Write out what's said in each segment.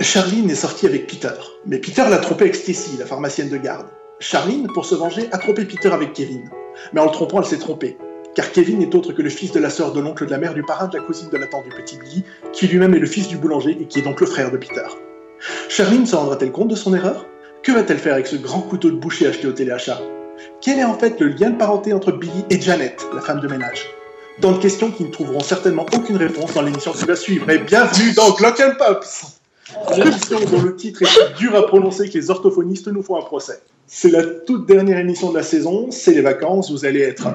Charline est sortie avec Peter, mais Peter l'a trompé avec Stacy, la pharmacienne de garde. Charline, pour se venger, a trompé Peter avec Kevin. Mais en le trompant, elle s'est trompée. Car Kevin n'est autre que le fils de la sœur de l'oncle de la mère du parrain de la cousine de la tante du petit Billy, qui lui-même est le fils du boulanger et qui est donc le frère de Peter. Charline se rendra-t-elle compte de son erreur? Que va-t-elle faire avec ce grand couteau de boucher acheté au téléachat? Quel est en fait le lien de parenté entre Billy et Janet, la femme de ménage? Tant de questions qui ne trouveront certainement aucune réponse dans l'émission qui va suivre. Mais bienvenue dans Glock Pops L'émission dont le titre est dur à prononcer que les orthophonistes nous font un procès. C'est la toute dernière émission de la saison, c'est les vacances, vous allez être...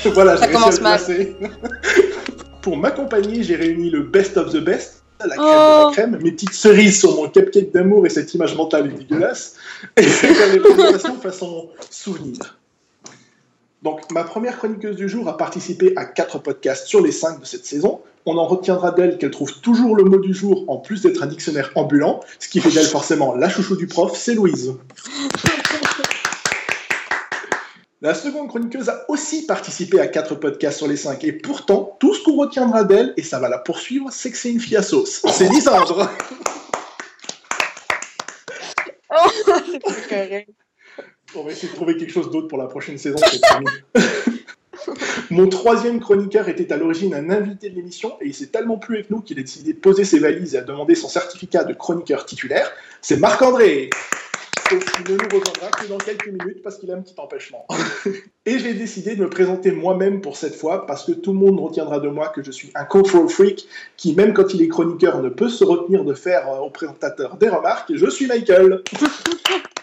voilà, j'ai réussi à Pour m'accompagner, j'ai réuni le best of the best, la crème de la oh. crème, mes petites cerises sur mon cupcake d'amour et cette image mentale est dégueulasse, et faire les présentations façon souvenir. Donc, ma première chroniqueuse du jour a participé à quatre podcasts sur les cinq de cette saison. On en retiendra d'elle qu'elle trouve toujours le mot du jour en plus d'être un dictionnaire ambulant, ce qui fait d'elle forcément la chouchou du prof, c'est Louise. La seconde chroniqueuse a aussi participé à quatre podcasts sur les cinq, et pourtant, tout ce qu'on retiendra d'elle, et ça va la poursuivre, c'est que c'est une fille à sauce. C'est Lisandre oh, On va essayer de trouver quelque chose d'autre pour la prochaine saison. Mon troisième chroniqueur était à l'origine un invité de l'émission et il s'est tellement plu avec nous qu'il a décidé de poser ses valises et a demandé son certificat de chroniqueur titulaire. C'est Marc-André il ne nous rejoindra que dans quelques minutes parce qu'il a un petit empêchement. et j'ai décidé de me présenter moi-même pour cette fois parce que tout le monde retiendra de moi que je suis un control freak qui, même quand il est chroniqueur, ne peut se retenir de faire euh, au présentateur des remarques. Je suis Michael.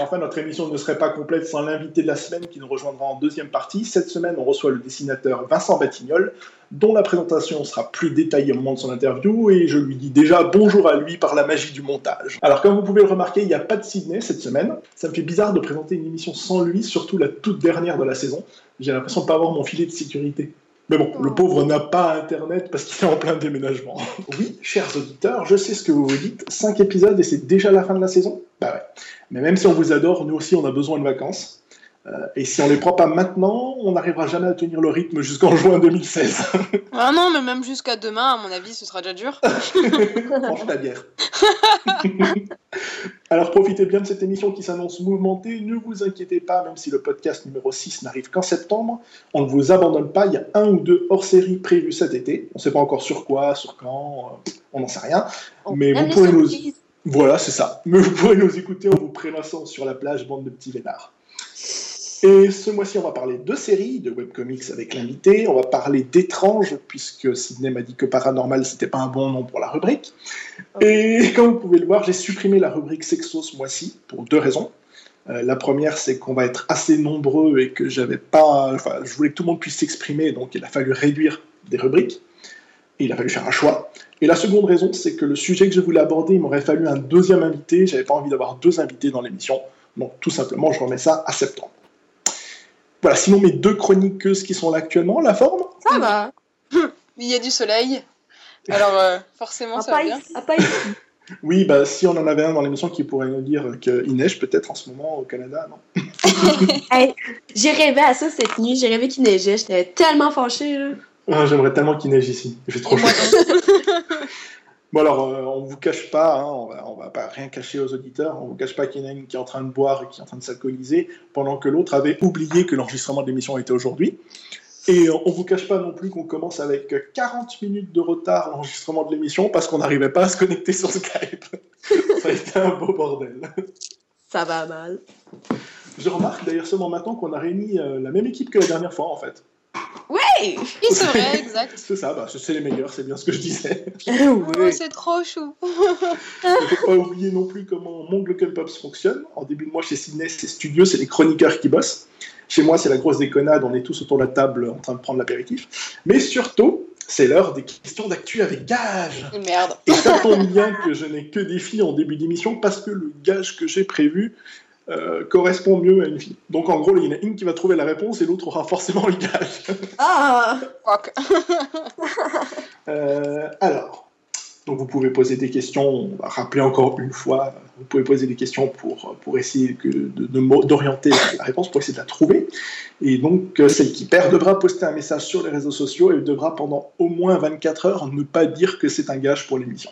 enfin, notre émission ne serait pas complète sans l'invité de la semaine qui nous rejoindra en deuxième partie. Cette semaine, on reçoit le dessinateur Vincent Batignol, dont la présentation sera plus détaillée au moment de son interview, et je lui dis déjà bonjour à lui par la magie du montage. Alors, comme vous pouvez le remarquer, il n'y a pas de Sydney cette semaine. Ça me fait bizarre de présenter une émission sans lui, surtout la toute dernière de la saison. J'ai l'impression de ne pas avoir mon filet de sécurité. Mais bon, le pauvre n'a pas Internet parce qu'il est en plein déménagement. Oui, chers auditeurs, je sais ce que vous vous dites. 5 épisodes et c'est déjà la fin de la saison? ouais. Mais même si on vous adore, nous aussi on a besoin de vacances. Euh, et si on les prend pas maintenant, on n'arrivera jamais à tenir le rythme jusqu'en juin 2016. ah non, mais même jusqu'à demain, à mon avis, ce sera déjà dur. Franchement, la bière. Alors profitez bien de cette émission qui s'annonce mouvementée. Ne vous inquiétez pas, même si le podcast numéro 6 n'arrive qu'en septembre, on ne vous abandonne pas. Il y a un ou deux hors-série prévus cet été. On ne sait pas encore sur quoi, sur quand, euh, on n'en sait rien. mais vous pourrez nous... Voilà, c'est ça. Mais vous pourrez nous écouter en vous prélassant sur la plage, bande de petits vénards. Et ce mois-ci, on va parler de séries, de webcomics avec l'invité. On va parler d'étranges, puisque Sidney m'a dit que paranormal, c'était pas un bon nom pour la rubrique. Et comme vous pouvez le voir, j'ai supprimé la rubrique sexo ce mois-ci pour deux raisons. Euh, la première, c'est qu'on va être assez nombreux et que j'avais pas. Enfin, je voulais que tout le monde puisse s'exprimer, donc il a fallu réduire des rubriques. Et il a fallu faire un choix. Et la seconde raison, c'est que le sujet que je voulais aborder, il m'aurait fallu un deuxième invité. J'avais pas envie d'avoir deux invités dans l'émission. Donc tout simplement, je remets ça à septembre. Voilà, sinon mes deux chroniqueuses qui sont là actuellement, la forme? Ça va. Il y a du soleil. Alors euh, forcément, ça va bien. Oui, bah, si on en avait un dans l'émission qui pourrait nous dire qu'il neige peut-être en ce moment au Canada, non? J'ai rêvé à ça cette nuit, j'ai rêvé qu'il neigeait, j'étais tellement fâchée. Ah, j'aimerais tellement qu'il neige ici, j'ai trop chaud. Bon alors, euh, on vous cache pas, hein, on, va, va pas rien cacher aux auditeurs, on vous cache pas qu'il y en a une qui est en train de boire et qui est en train de s'alcooliser, pendant que l'autre avait oublié que l'enregistrement de l'émission était aujourd'hui. Et on vous cache pas non plus qu'on commence avec 40 minutes de retard l'enregistrement de l'émission parce qu'on n'arrivait pas à se connecter sur Skype. Ça a été un beau bordel. Ça va mal. Je remarque d'ailleurs seulement maintenant qu'on a réuni euh, la même équipe que la dernière fois en fait. Oui, c'est vrai, exact. c'est ça, bah, c'est les meilleurs, c'est bien ce que je disais. oh, c'est trop chou. Il ne faut pas oublier non plus comment mon Glocken Pops fonctionne. En début de mois, chez Sydney, c'est studio, c'est les chroniqueurs qui bossent. Chez moi, c'est la grosse déconnade, on est tous autour de la table en train de prendre l'apéritif. Mais surtout, c'est l'heure des questions d'actu avec gage. Merde. Et ça tombe bien que je n'ai que des filles en début d'émission parce que le gage que j'ai prévu euh, correspond mieux à une fille. Donc en gros, il y en a une qui va trouver la réponse et l'autre aura forcément le gage. Ah! Fuck. Euh, alors, donc vous pouvez poser des questions, on va rappeler encore une fois, vous pouvez poser des questions pour, pour essayer que de- d'orienter la réponse, pour essayer de la trouver. Et donc, euh, celle qui perd devra poster un message sur les réseaux sociaux et devra pendant au moins 24 heures ne pas dire que c'est un gage pour l'émission.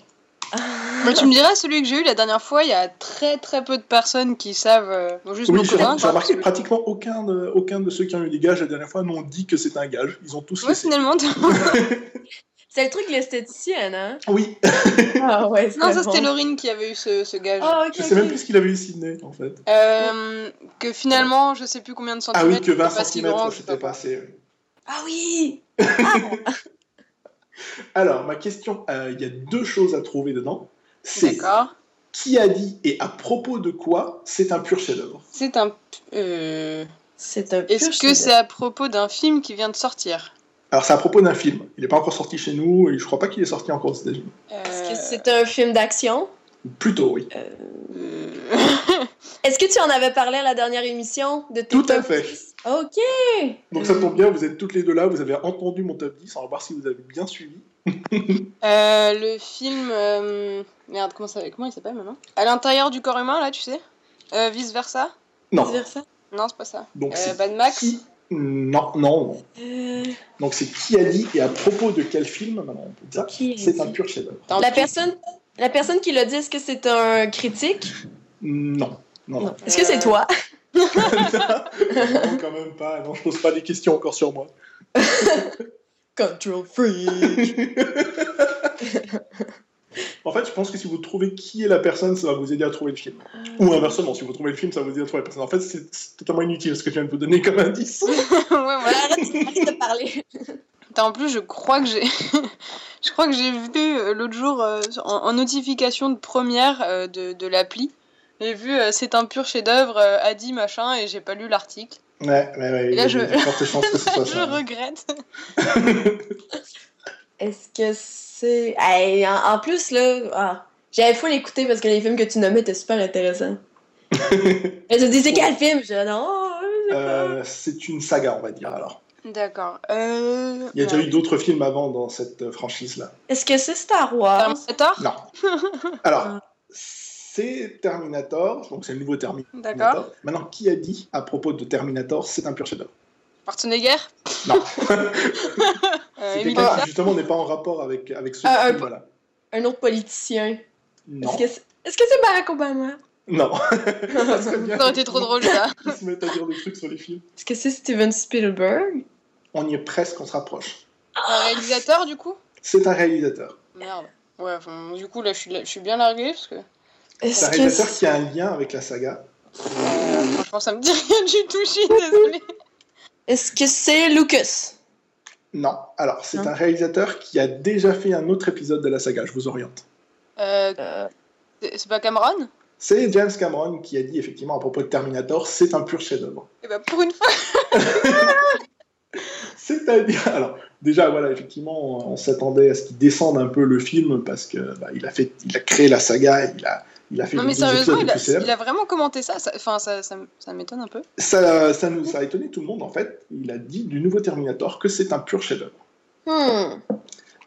Mais tu me diras, celui que j'ai eu la dernière fois, il y a très très peu de personnes qui savent. euh, bon, juste Oui, j'ai quoi. remarqué pratiquement aucun de, aucun de ceux qui ont eu des gages la dernière fois n'ont dit que c'est un gage. Ils ont tous Ouais, laissé. finalement. C'est le truc de l'esthéticienne, hein? Oui, Ah ouais, non, ça c'était Laurine qui avait eu ce, ce gage. Ah, ok. je sais même plus ce qu'il avait eu Sydney en fait. Euh, que finalement, je sais plus combien de Ah centimètres. oui, que 20 c'était pas si cm, grand, je sais c'était pas assez. oui. Ah oui! Alors, ma question, euh, il y a deux choses à trouver dedans. C'est D'accord. qui a dit et à propos de quoi c'est un pur chef-d'œuvre. C'est un. euh, C'est un Est-ce que c'est à propos d'un film qui vient de sortir? Alors, c'est à propos d'un film. Il n'est pas encore sorti chez nous et je crois pas qu'il est sorti encore aux États-Unis. Est-ce que Euh, c'est un film d'action? Plutôt, oui. euh, Est-ce que tu en avais parlé à la dernière émission de Tout à top fait. 10? Ok! Donc, ça tombe bien, vous êtes toutes les deux là, vous avez entendu mon top 10, on va voir si vous avez bien suivi. euh, le film. euh, Merde, comment, ça... comment il s'appelle maintenant? À l'intérieur du corps humain, là, tu sais? Euh, Vice versa Non, Vice-versa? Non, c'est pas ça. donc Euh, Mad Max? qui? Non, non, non. Euh, Donc, c'est qui a dit et à propos de quel film Maintenant, on peut dire Qui a c'est un pur chef-d'œuvre. La, personne, la personne qui l'a dit, est-ce que c'est un critique? Non, non, non. Est-ce que c'est toi? non, quand même pas. Non, je pose pas des questions encore sur moi. Control freak! En fait, je pense que si vous trouvez qui est la personne, ça va vous aider à trouver le film. Ou inversement, si vous trouvez le film, ça va vous aider à trouver la personne. En fait, c'est totalement inutile ce que je viens de vous donner comme indice. ouais, voilà. arrête, arrête de parler. Attends, en plus, je crois que j'ai. je crois que j'ai vu euh, l'autre jour euh, en, en notification de première euh, de, de l'appli. J'ai vu euh, c'est un pur chef-d'œuvre, euh, Adi machin, et j'ai pas lu l'article. Ouais, ouais, ouais. Et là, je- de fortes chances que ce soit je ça. regrette. Est-ce que c'est. Hey, en, en plus, là, ah, j'avais fou l'écouter parce que les films que tu nommais étaient super intéressants. Elle te dit, c'est quel film? Je dis, non, je sais pas. Euh, c'est une saga, on va dire alors. D'accord. Euh... Il y a déjà ouais. eu d'autres films avant dans cette euh, franchise-là. Est-ce que c'est Star Wars? Terminator Non. Alors, c'est Terminator, donc c'est le nouveau Terminator. D'accord. Maintenant, qui a dit à propos de Terminator, c'est un pur chef-d'œuvre? Schwarzenegger? Non. euh, justement n'est pas en rapport avec, avec ce Ah, un- film-là. Un autre politicien. Non. Est-ce que c'est est-ce que c'est Barack Obama? Non. Ça serait bien. Ça aurait été trop drôle, ça. Ils se mettent à dire des trucs sur les films. Est-ce que c'est Steven Spielberg? On y est presque, on se rapproche. Un réalisateur, du coup? C'est un réalisateur. Merde. Ouais, enfin, du coup, là, je suis, je suis bien largué, parce que... C'est un Est-ce que réalisateur c'est- qui a un lien avec la saga. euh, franchement, ça me dit rien du tout, je suis désolée. Est-ce que c'est Lucas? Non. Alors, c'est Non. un réalisateur qui a déjà fait un autre épisode de la saga. Je vous oriente. Euh, Euh, c'est c'est pas Cameron? C'est James Cameron qui a dit effectivement à propos de Terminator, c'est un pur chef-d'œuvre. Eh ben, pour une fois, C'est-à-dire, alors déjà voilà, effectivement, on s'attendait à ce qu'il descende un peu le film parce que bah, il a fait, il a créé la saga, il a, il a fait non mais sérieusement, il a, il vraiment commenté ça, ça- enfin, ça, ça, ça m'étonne un peu. Ça, ça nous a étonné tout le monde en fait. Il a dit du nouveau Terminator que c'est un pur chef-d'œuvre. hmm.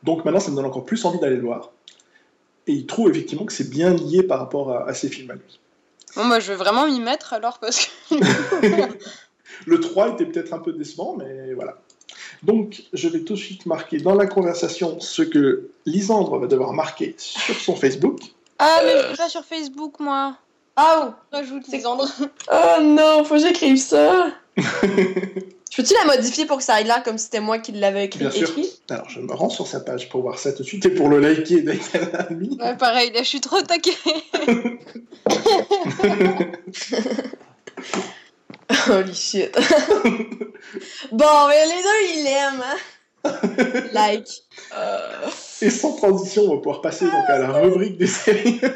Donc maintenant, ça me donne encore plus envie d'aller le voir. Et il trouve effectivement que c'est bien lié par rapport à, à ses films à lui. Bon, moi, je vais vraiment m'y mettre, alors, parce que... Le 3 était peut-être un peu décevant, mais voilà. Donc, je vais tout de suite marquer dans la conversation ce que Lisandre va devoir marquer sur son Facebook. Ah, mais je suis pas sur Facebook, moi. Oh! Rajoute Lisandre. Oh non, faut que j'écrive ça! Je peux-tu la modifier pour que ça ait l'air comme si c'était moi qui l'avais écrit? Bien sûr. écrit? Alors, je me rends sur sa page pour voir ça tout de suite et pour le liker dès qu'elle a mis. Ouais, pareil, là, je suis trop taquée. Holy shit. bon, mais les deux, ils l'aiment, hein? like. Euh, Et sans transition, on va pouvoir passer donc à la rubrique des séries.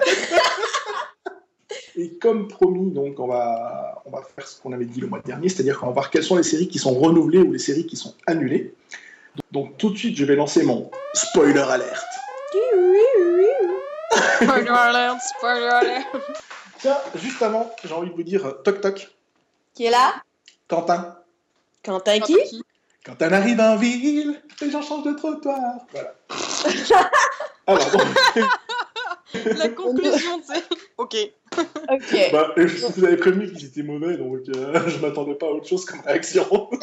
Et comme promis, donc on va, on va faire ce qu'on avait dit le mois dernier, c'est-à-dire qu'on va voir quelles sont les séries qui sont renouvelées ou les séries qui sont annulées. Donc tout de suite, je vais lancer mon spoiler alerte. Spoiler alert, spoiler alert. Tiens, juste avant, j'ai envie de vous dire euh, toc toc. Qui est là? Quentin. Quentin qui? Quand on arrive en ville, les gens changent de trottoir. Voilà. Alors, La conclusion, c'est. Ok. Ok. bah, je vous avais prévenu qu'ils étaient mauvais, donc euh, je m'attendais pas à autre chose comme réaction.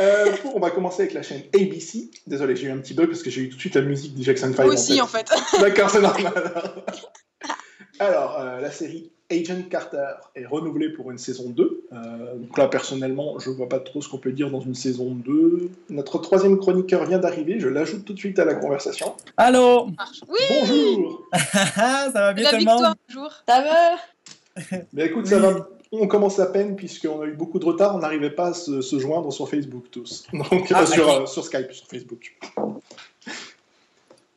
Euh, du coup, on va commencer avec la chaîne ABC. Désolé, j'ai eu un petit bug parce que j'ai eu tout de suite la musique du Jackson 5. Moi aussi, en fait. D'accord, c'est normal. Alors, euh, la série Agent Carter est renouvelée pour une saison 2. Euh, donc là, personnellement, je vois pas trop ce qu'on peut dire dans une saison 2. Notre troisième chroniqueur vient d'arriver, je l'ajoute tout de suite à la conversation. Allô Oui Bonjour Ça va bien La tout le monde toujours. Ça va? Mais écoute, ça va. On commence à peine puisqu'on a eu beaucoup de retard, on n'arrivait pas à se, se joindre sur Facebook tous. Donc, Ah, euh, sur, euh, sur Skype, sur Facebook.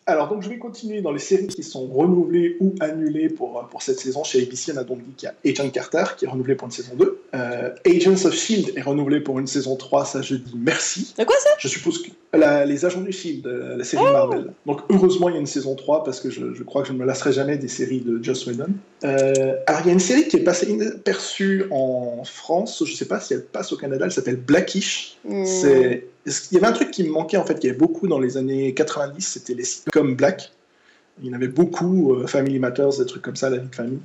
Alors, donc, je vais continuer dans les séries qui sont renouvelées ou annulées pour, euh, pour cette saison. Chez ABC, on a donc dit qu'il y a Agent Carter qui est renouvelé pour une saison 2. Euh, Agents of S.H.I.E.L.D. est renouvelé pour une saison 3, ça je dis merci. De quoi ça? Je suppose que la- les agents du Shield, euh, la série Marvel. Donc heureusement il y a une saison 3 parce que je, je crois que je ne me lasserai jamais des séries de Joss Whedon. Euh, alors il y a une série qui est passée inaperçue en France, je ne sais pas si elle passe au Canada, elle s'appelle Blackish. Hmm. C'est il y avait un truc qui me manquait en fait, qu'il y avait beaucoup dans les années 90, c'était les sitcoms Black. Il y en avait beaucoup, euh, Family Matters, des trucs comme ça, la vie de famille.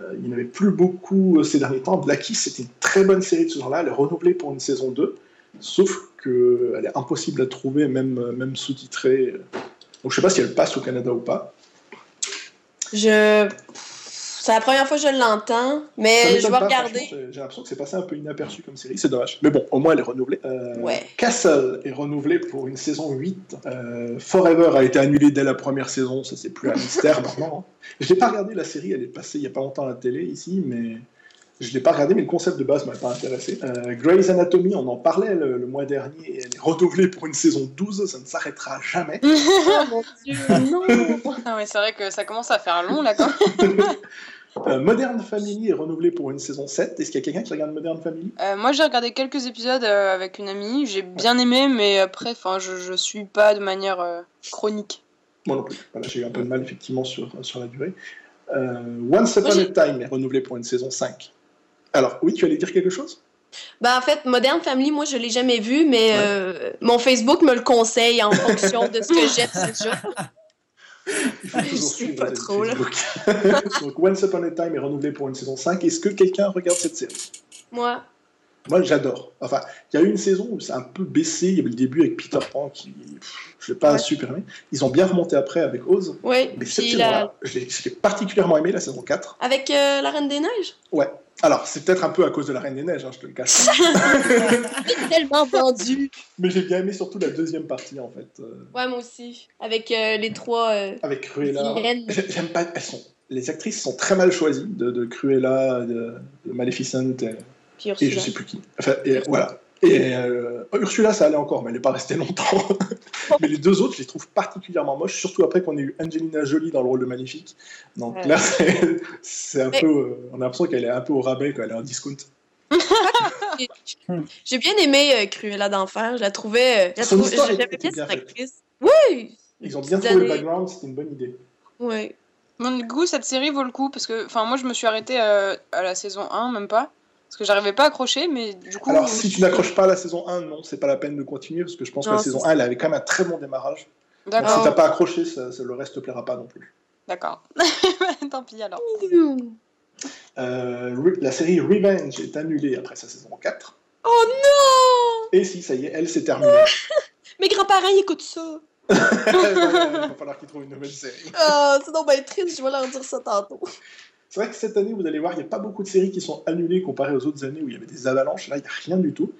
Euh, il n'y en avait plus beaucoup ces derniers temps. Blackish, c'était une très bonne série de ce genre-là. Elle est renouvelée pour une saison 2. Sauf qu'elle est impossible à trouver, même, euh, même sous-titrée. Donc je sais pas si elle passe au Canada ou pas. Je. C'est la première fois que je l'entends, mais je vais pas, regarder. J'ai l'impression que c'est passé un peu inaperçu comme série, c'est dommage. Mais bon, au moins elle est renouvelée. Euh, Ouais. Castle est renouvelée pour une saison 8. Euh, Forever a été annulée dès la première saison, ça c'est plus un mystère maintenant. hein. Je n'ai pas regardé la série, elle est passée il n'y a pas longtemps à la télé ici, mais je ne l'ai pas regardé, mais le concept de base m'a pas intéressé. Euh, Grey's Anatomy, on en parlait le, le mois dernier, et elle est renouvelée pour une saison 12, ça ne s'arrêtera jamais. Oh mon dieu, non! Ah ouais, c'est vrai que ça commence à faire long là quand Euh, Modern Family est renouvelée pour une saison 7. Est-ce qu'il y a quelqu'un qui regarde Modern Family? Euh, moi j'ai regardé quelques épisodes euh, avec une amie, j'ai bien aimé, mais après, enfin, je, je suis pas de manière euh, chronique. Moi non plus. Voilà, j'ai eu un peu de mal effectivement sur, sur la durée. Euh, Once Upon a Time est renouvelé pour une saison 5. Alors, oui, tu allais dire quelque chose? Ben, en fait, Modern Family, moi, je l'ai jamais vu, mais Ouais. euh, mon Facebook me le conseille en fonction de ce que j'aime déjà. Je suivre pas trop, là. Donc, Once Upon a Time est renouvelé pour une saison 5. Est-ce que quelqu'un regarde cette série? Moi, Moi, j'adore. Enfin, il y a eu une saison où c'est un peu baissé. Il y avait le début avec Peter Pan qui. Je l'ai pas Ouais. super aimé. Ils ont bien remonté après avec Oz. oui. Mais cette saison-là, je l'ai je l'ai particulièrement aimé, la saison 4. Avec euh, la Reine des Neiges? Ouais. Alors, c'est peut-être un peu à cause de la Reine des Neiges, hein, je te le cache. tellement vendu. Mais j'ai bien aimé surtout la deuxième partie, en fait. euh, Ouais, moi aussi. Avec euh, les trois euh, avec Cruella. J'ai- J'aime pas. Elles sont. Les actrices sont très mal choisies, de, de Cruella, de, de Maleficent et, Puis et je Ursula. sais plus qui. Enfin, et voilà. Et euh, Ursula, ça allait encore, mais elle n'est pas restée longtemps. mais les deux autres, je les trouve particulièrement moches, surtout après qu'on ait eu Angelina Jolie dans le rôle de Maléfique. Donc Ouais. là, c'est- un Mais- peu. euh, on a l'impression qu'elle est un peu au rabais, quand elle est en discount. J'ai bien aimé euh, Cruella d'enfer. Je la trouvais. Euh, j'aimais était bien bien cette actrice. Oui! Ils ont bien trouvé le années. background, c'était une bonne idée. Bon, du coup, cette série vaut le coup parce que, enfin, moi je me suis arrêtée euh, à la saison 1, même pas. Parce que j'arrivais pas à accrocher, mais du coup. Alors, si tu n'accroches pas à la saison 1, non, c'est pas la peine de continuer, parce que je pense que la saison c'est 1, elle avait quand même un très bon démarrage. Donc, si D'accord, t'as pas accroché, ça, ça- le reste te plaira pas non plus. d'accord. Tant pis alors. Euh, la série Revenge est annulée après sa saison 4. Oh non! Et si, ça y est, elle s'est terminée. Mes grands-parents ils écoutent ça. Il va falloir qu'ils trouvent une nouvelle série. C'est donc bien triste, je vais leur dire ça tantôt. C'est vrai que cette année, vous allez voir, il n'y a pas beaucoup de séries qui sont annulées comparé aux autres années où il y avait des avalanches. Là, il n'y a rien du tout.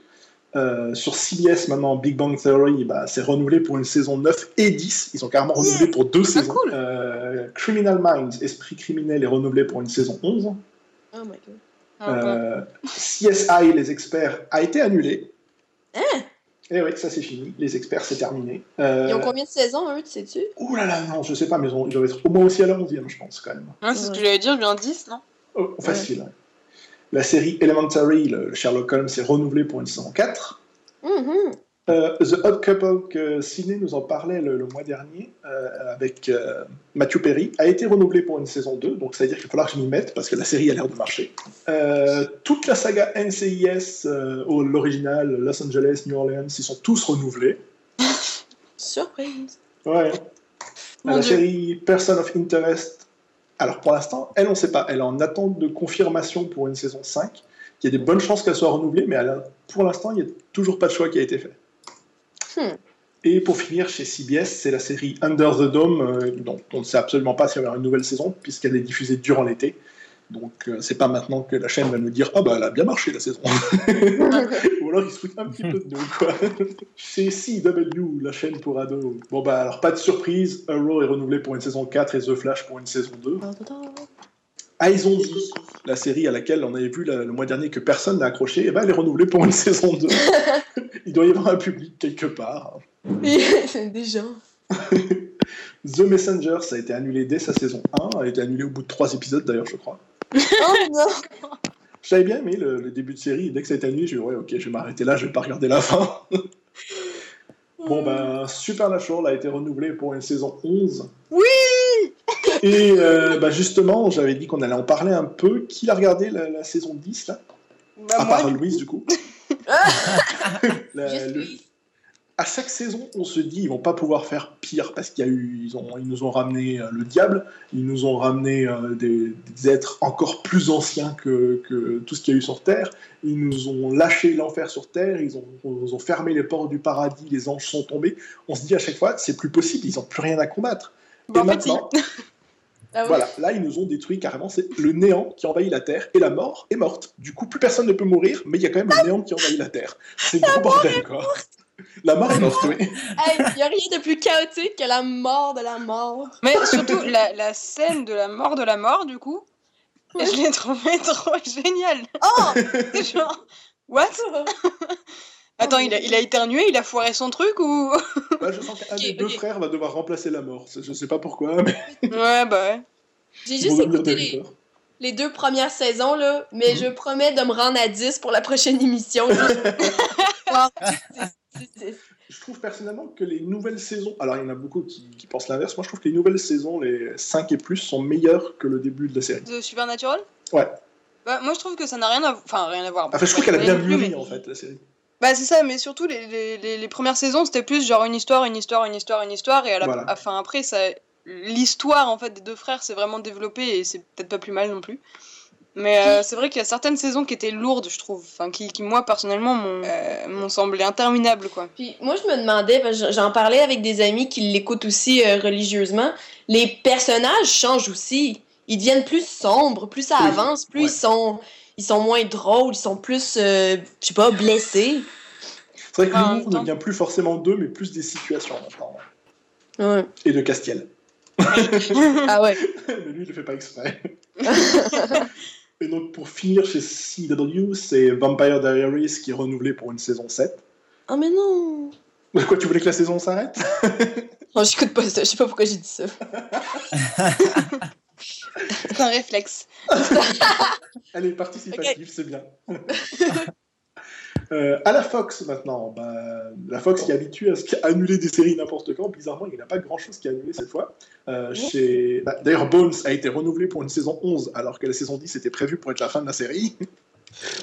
Euh, sur CBS, maintenant, Big Bang Theory, bah, c'est renouvelé pour une saison 9 et 10. Ils ont carrément renouvelé pour deux saisons. cool. Euh, Criminal Minds, Esprit criminel, est renouvelé pour une saison 11. Oh my god. Ah. Euh, CSI, les experts, a été annulé. Hein? Et oui, ça c'est fini. Les experts, c'est terminé. Euh, Ils ont combien de saisons, eux, tu sais-tu? Ouh là là, non, je sais pas, mais ils, doivent être au moins aussi à la 11e, je pense, quand même. Ouais, c'est ce que j'allais dire, bien 10, non? Oh, facile. ouais. La série Elementary, le Sherlock Holmes, est renouvelée pour une saison 4. Mhm. Euh, The Odd Couple, que Ciné nous en parlait le, mois dernier, euh, avec euh, Matthew Perry, a été renouvelé pour une saison 2, donc ça veut dire qu'il va falloir que je m'y mette, parce que la série a l'air de marcher. toute la saga NCIS, l'original, Los Angeles, New Orleans, ils sont tous renouvelés. Surprise Ouais. la série Person of Interest, alors pour l'instant, elle, on ne sait pas. Elle est en attente de confirmation pour une saison 5. Il y a des bonnes chances qu'elle soit renouvelée, mais pour l'instant, il n'y a toujours pas de choix qui a été fait. Et pour finir, chez CBS, c'est la série Under the Dome, euh, dont on ne sait absolument pas s'il y aura une nouvelle saison, puisqu'elle est diffusée durant l'été. Donc, euh, c'est pas maintenant que la chaîne va nous dire Ah, bah, elle a bien marché la saison. Ou alors, ils se foutent un petit peu de nous, quoi. C'est CW, la chaîne pour ados. Bon, bah, alors, pas de surprise. Arrow est renouvelé pour une saison 4 et The Flash pour une saison 2. Dit, la série à laquelle on avait vu le mois dernier que personne n'a accroché, et eh ben, elle est renouvelée pour une saison 2. Il doit y avoir un public quelque part. Des gens. The Messenger, ça a été annulé dès sa saison 1, a été annulé au bout de 3 épisodes d'ailleurs, je crois. Oh non J'avais bien aimé le, début de série, dès que ça a été annulé, j'ai dit ouais, ok, je vais m'arrêter là, je vais pas regarder la fin. bon ben, Supernatural a été renouvelé pour une saison 11. Oui et euh, bah justement, j'avais dit qu'on allait en parler un peu. Qui a regardé la, saison 10 là? Bah, À part Louise, du coup. À chaque saison, on se dit ils vont pas pouvoir faire pire parce qu'il y a eu, ils, ont, ils nous ont ramené euh, le diable, ils nous ont ramené euh, des, êtres encore plus anciens que, que tout ce qu'il y a eu sur Terre, ils nous ont lâché l'enfer sur Terre, ils ont, ont fermé les portes du paradis, les anges sont tombés. On se dit à chaque fois c'est plus possible, ils n'ont plus rien à combattre. Et maintenant, ah voilà, là ils nous ont détruit carrément, c'est le néant qui envahit la Terre et la mort est morte. Du coup, plus personne ne peut mourir, mais il y a quand même le néant qui envahit la Terre. C'est gros bordel quoi. La mort est morte, oui. Il n'y a rien de plus chaotique que la mort de la mort. Mais surtout, la, la scène de la mort de la mort, du coup, je l'ai trouvée trop géniale. Oh genre, what? Attends, il a, il a éternué, il a foiré son truc ou? Bah, Je sens qu'un des deux frères va devoir remplacer la mort. Je sais pas pourquoi, mais. Ouais, bah ouais. J'ai juste écouté les, deux premières saisons, là, mais mhm. je promets de me rendre à 10 pour la prochaine émission. je trouve personnellement que les nouvelles saisons, alors il y en a beaucoup qui, qui pensent l'inverse, moi je trouve que les nouvelles saisons, les 5 et plus, sont meilleures que le début de la série. De Supernatural? Ouais. Bah, moi je trouve que ça n'a rien à, enfin, rien à voir. Enfin, je trouve qu'elle a bien mûri en fait, la série. Bah c'est ça, mais surtout les, les, les, premières saisons c'était plus genre une histoire, une histoire, une histoire, une histoire, et à la, enfin, après ça, l'histoire en fait des deux frères s'est vraiment développée et c'est peut-être pas plus mal non plus. Mais euh, c'est vrai qu'il y a certaines saisons qui étaient lourdes, je trouve, enfin qui, qui moi personnellement m'ont euh, semblé interminables quoi. Puis moi je me demandais, j'en parlais avec des amis qui l'écoutent aussi euh, religieusement, les personnages changent aussi, ils deviennent plus sombres, plus ça avance, plus ils sont ils sont moins drôles, ils sont plus, euh, je sais pas, blessés. C'est vrai que l'humour ne vient plus forcément d'eux, mais plus des situations maintenant. Ouais. Et de Castiel. ah ouais. mais lui, il le fait pas exprès. Et donc, pour finir chez CW, c'est Vampire Diaries qui est renouvelé pour une saison 7. Ah, mais non Quoi, tu voulais que la saison s'arrête? Non, j'écoute pas ça, je sais pas pourquoi j'ai dit ça. C'est un réflexe. Elle est participative, c'est bien. Euh, à la Fox maintenant, bah, la Fox qui est habituée à, annuler des séries n'importe quand, bizarrement il n'y a pas grand chose qui a annulé cette fois. Euh, chez... Bah, d'ailleurs Bones a été renouvelé pour une saison 11 alors que la saison 10 était prévue pour être la fin de la série.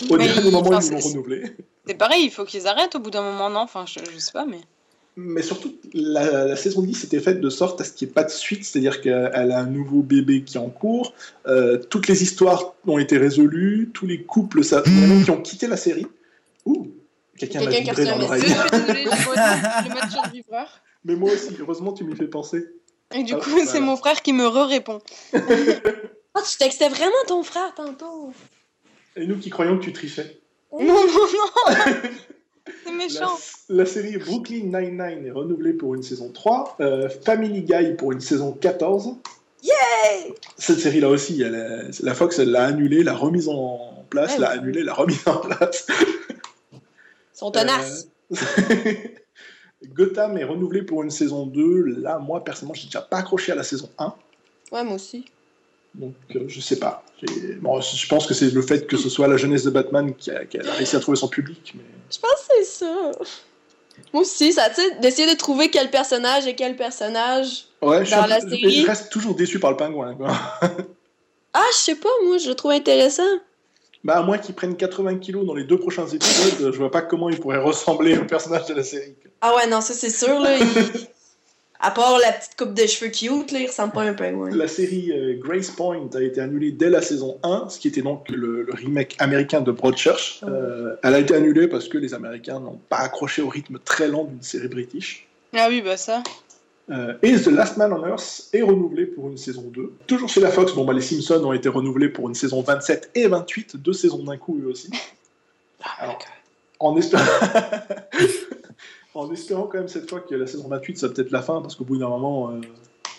au dernier moment ils l'ont renouvelé. C'est pareil, il faut qu'ils arrêtent au bout d'un moment, non? Enfin je, je sais pas mais mais surtout, la, saison 10 était faite de sorte à ce qu'il n'y ait pas de suite, c'est-à-dire qu'elle a un nouveau bébé qui est en cours, euh, toutes les histoires ont été résolues, tous les couples, ça, qui ont quitté la série. Ouh, quelqu'un m'a vibré dans l'oreille. le. Mais moi aussi, heureusement, tu m'y fais penser. Et du ah, coup, c'est mon frère qui me re-répond. oh, tu textais vraiment ton frère tantôt. Et nous qui croyons que tu trichais. Non, non, non C'est méchant. La, série Brooklyn Nine-Nine est renouvelée pour une saison 3. Euh, Family Guy pour une saison 14. Yeah Cette série-là aussi, la Fox l'a annulée, l'a remise en place, l'a annulée, l'a remise en place. Son tenace. Euh, Gotham est renouvelé pour une saison 2. Là, moi, personnellement, j'ai déjà pas accroché à la saison 1. Ouais, moi aussi. Donc, euh, je sais pas. Bon, je pense que c'est le fait que ce soit la jeunesse de Batman qui a, réussi à trouver son public. Mais... Je pense que c'est ça. Moi aussi, ça, tu sais, d'essayer de trouver quel personnage est quel personnage. Ouais, je, Dans un la série. je reste toujours déçu par le pingouin. Quoi. Ah, je sais pas, moi, je le trouve intéressant. Bah, à moins qu'ils prennent 80 kilos dans les deux prochains épisodes, je vois pas comment il pourrait ressembler au personnage de la série. Ah ouais, non, ça c'est sûr, là. il- À part la petite coupe de cheveux cute, là, il ressemble pas à un pingouin. La série euh, Grace Point a été annulée dès la saison 1, ce qui était donc le, le remake américain de Broadchurch. Euh, elle a été annulée parce que les Américains n'ont pas accroché au rythme très lent d'une série british. Ah oui, bah ça. Euh, et The Last Man on Earth est renouvelé pour une saison 2. Toujours chez la Fox, bon, bah, les Simpsons ont été renouvelés pour une saison 27 et 28, deux saisons d'un coup eux aussi. Alors, en, espérant... en espérant quand même cette fois que la saison 28 ça peut-être la fin, parce qu'au bout d'un moment, euh,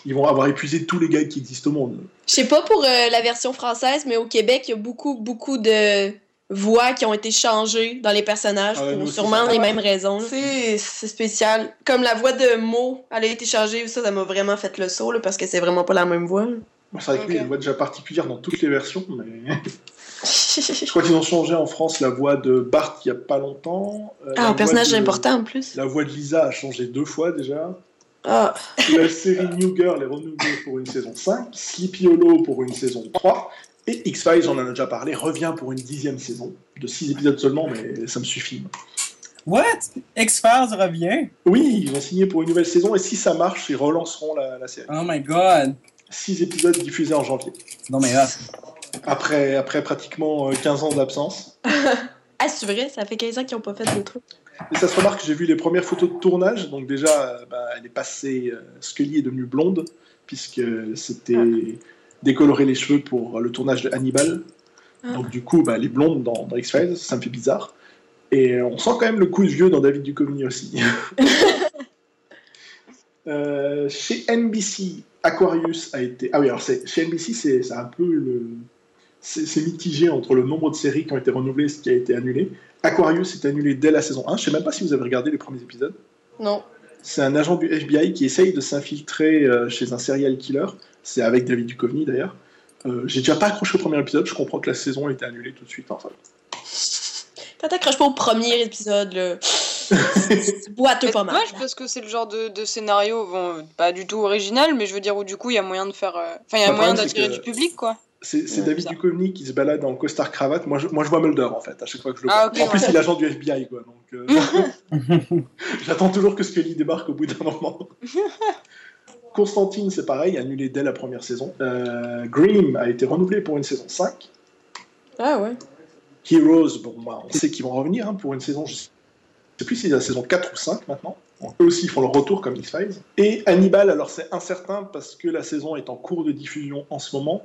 ils vont avoir épuisé tous les gars qui existent au monde. Je sais pas pour euh, la version française, mais au Québec, il y a beaucoup, beaucoup de voix qui ont été changées dans les personnages Ah pour sûrement les mêmes raisons. C'est spécial. Comme la voix de Mo, elle a été changée, ça, ça m'a vraiment fait le saut, là, parce que c'est vraiment pas la même voix. là. Bon, c'est vrai que lui, il Ok. a une voix déjà particulière dans toutes les versions, mais je crois qu'ils ont changé en France la voix de Bart il y a pas longtemps. Euh, ah, un personnage de- important en plus. La voix de Lisa a changé deux fois déjà. Ah, La série New Girl est renouvelée pour une saison 5, Sleepy Hollow pour une saison 3, et X-Files, on en a déjà parlé, revient pour une dixième saison, de 6 épisodes seulement, mais ça me suffit. What? X-Files revient? Oui, ils ont signé pour une nouvelle saison, et si ça marche, ils relanceront la, la série. Oh my god. 6 épisodes diffusés en janvier, Non mais hot. Après, après pratiquement euh, 15 ans d'absence. ah c'est vrai, ça fait 15 ans qu'ils ont pas fait de trucs. Et ça se remarque, j'ai vu les premières photos de tournage, donc déjà, euh, bah, elle est passée, euh, Scully est devenue blonde, puisque c'était décolorer les cheveux pour le tournage de Hannibal. Ah. Donc du coup, bah, elle est blonde dans, dans X-Files, ça me fait bizarre. Et euh, on sent quand même le coup de vieux dans David Duchovny aussi. Euh, chez NBC, Aquarius a été... Ah oui, alors c'est- chez NBC, c'est un peu le... C'est mitigé entre le nombre de séries qui ont été renouvelées et ce qui a été annulé. Aquarius est annulé dès la saison 1. Je sais même pas si vous avez regardé les premiers épisodes. Non. C'est un agent du FBI qui essaye de s'infiltrer euh, chez un serial killer. C'est avec David Duchovny d'ailleurs. Euh, J'ai déjà pas accroché au premier épisode. Je comprends que la saison a été annulée tout de suite. En fait. Quand t'accroches pas au premier épisode. C'est boiteux pas mal. dommage parce que c'est le genre de, de scénario, bon, pas du tout original, mais je veux dire où du coup il y a moyen de faire. euh, Enfin, il y a Le moyen d'attirer que- du public quoi. C'est David. Duchovny qui se balade en costard cravate. Moi je, moi, je vois Mulder en fait à chaque fois que je le vois. Ah, ok, en plus, il est agent du FBI quoi. Donc, euh, j'attends toujours que Scully débarque au bout d'un moment. Constantine, c'est pareil, annulé dès la première saison. Euh, Grimm a été renouvelé pour une saison 5. Ah ouais. Heroes, bon, bah, on sait qu'ils vont revenir hein, pour une saison, je sais plus si c'est la saison 4 ou 5 maintenant. Bon, eux aussi font leur retour comme X-Files. Et Hannibal, alors c'est incertain parce que la saison est en cours de diffusion en ce moment.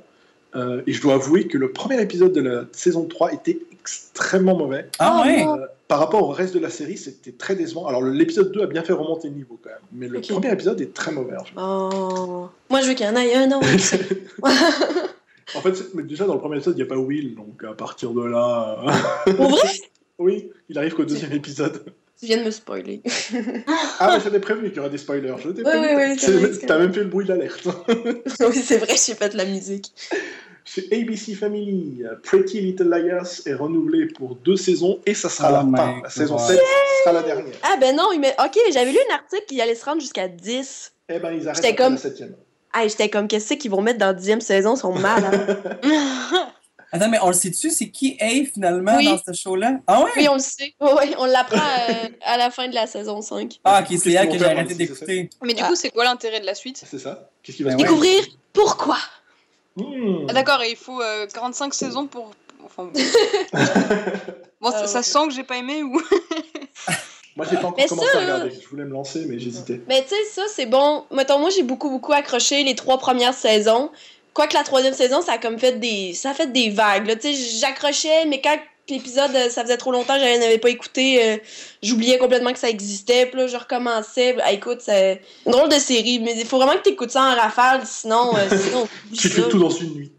Euh, et je dois avouer que le premier épisode de la saison 3 était extrêmement mauvais. Ah Oh, ouais? Euh, par rapport au reste de la série, c'était très décevant. Alors l'épisode 2 a bien fait remonter le niveau quand même. Mais le premier épisode est très mauvais. En fait, Oh. Moi, je veux qu'il y en ait un autre. En fait, mais déjà dans le premier épisode, il n'y a pas Will. Donc à partir de là... euh, Pour vrai? oui, il arrive qu'au deuxième épisode. Tu viens de me spoiler. Ah, mais j'avais prévenu qu'il y aurait des spoilers. Je t'ai c'est T'as vrai. même fait le bruit d'alerte. oui, c'est vrai, j'ai fait de la musique. Chez ABC Family, Pretty Little Liars est renouvelé pour deux saisons et ça sera Oh la fin. La saison God. 7 sera la dernière. Ah ben non, met... ok, j'avais lu un article qui allait se rendre jusqu'à 10. Eh ben, ils arrêtent comme- la septième. Ah, j'étais comme, qu'est-ce qu'ils vont mettre dans la dixième saison? Ils sont malades. Attends, mais on le sait-tu, c'est qui A finalement Oui. dans ce show-là? Ah ouais? oui, on le sait. Oui, oui, on l'apprend euh, à la fin de la saison 5. Ah, ok, c'est elle que j'ai arrêté d'écouter. Mais du Ah. coup, c'est quoi l'intérêt de la suite? C'est ça Qu'est-ce qui va se ouais. passer? Découvrir pourquoi. Hmm. Ah, D'accord, et il faut euh, 45 saisons pour. Enfin, bon, Ah, ça, sent que j'ai pas aimé ou? Moi, j'ai pas encore Mais commencé ça, à regarder. Je voulais me lancer, mais j'hésitais. Mais tu sais, ça, c'est bon. Mettons, moi, j'ai beaucoup, beaucoup accroché les trois premières saisons. Quoique la troisième saison, ça a comme fait des. Ça a fait des vagues. là. J'accrochais, mais quand l'épisode, euh, ça faisait trop longtemps, je n'avais pas écouté, euh, j'oubliais complètement que ça existait. Puis là, je recommençais. Ah, écoute, c'est une drôle de série. Mais il faut vraiment que tu écoutes ça en rafale, sinon. euh, sinon Tu fais tout dans une nuit.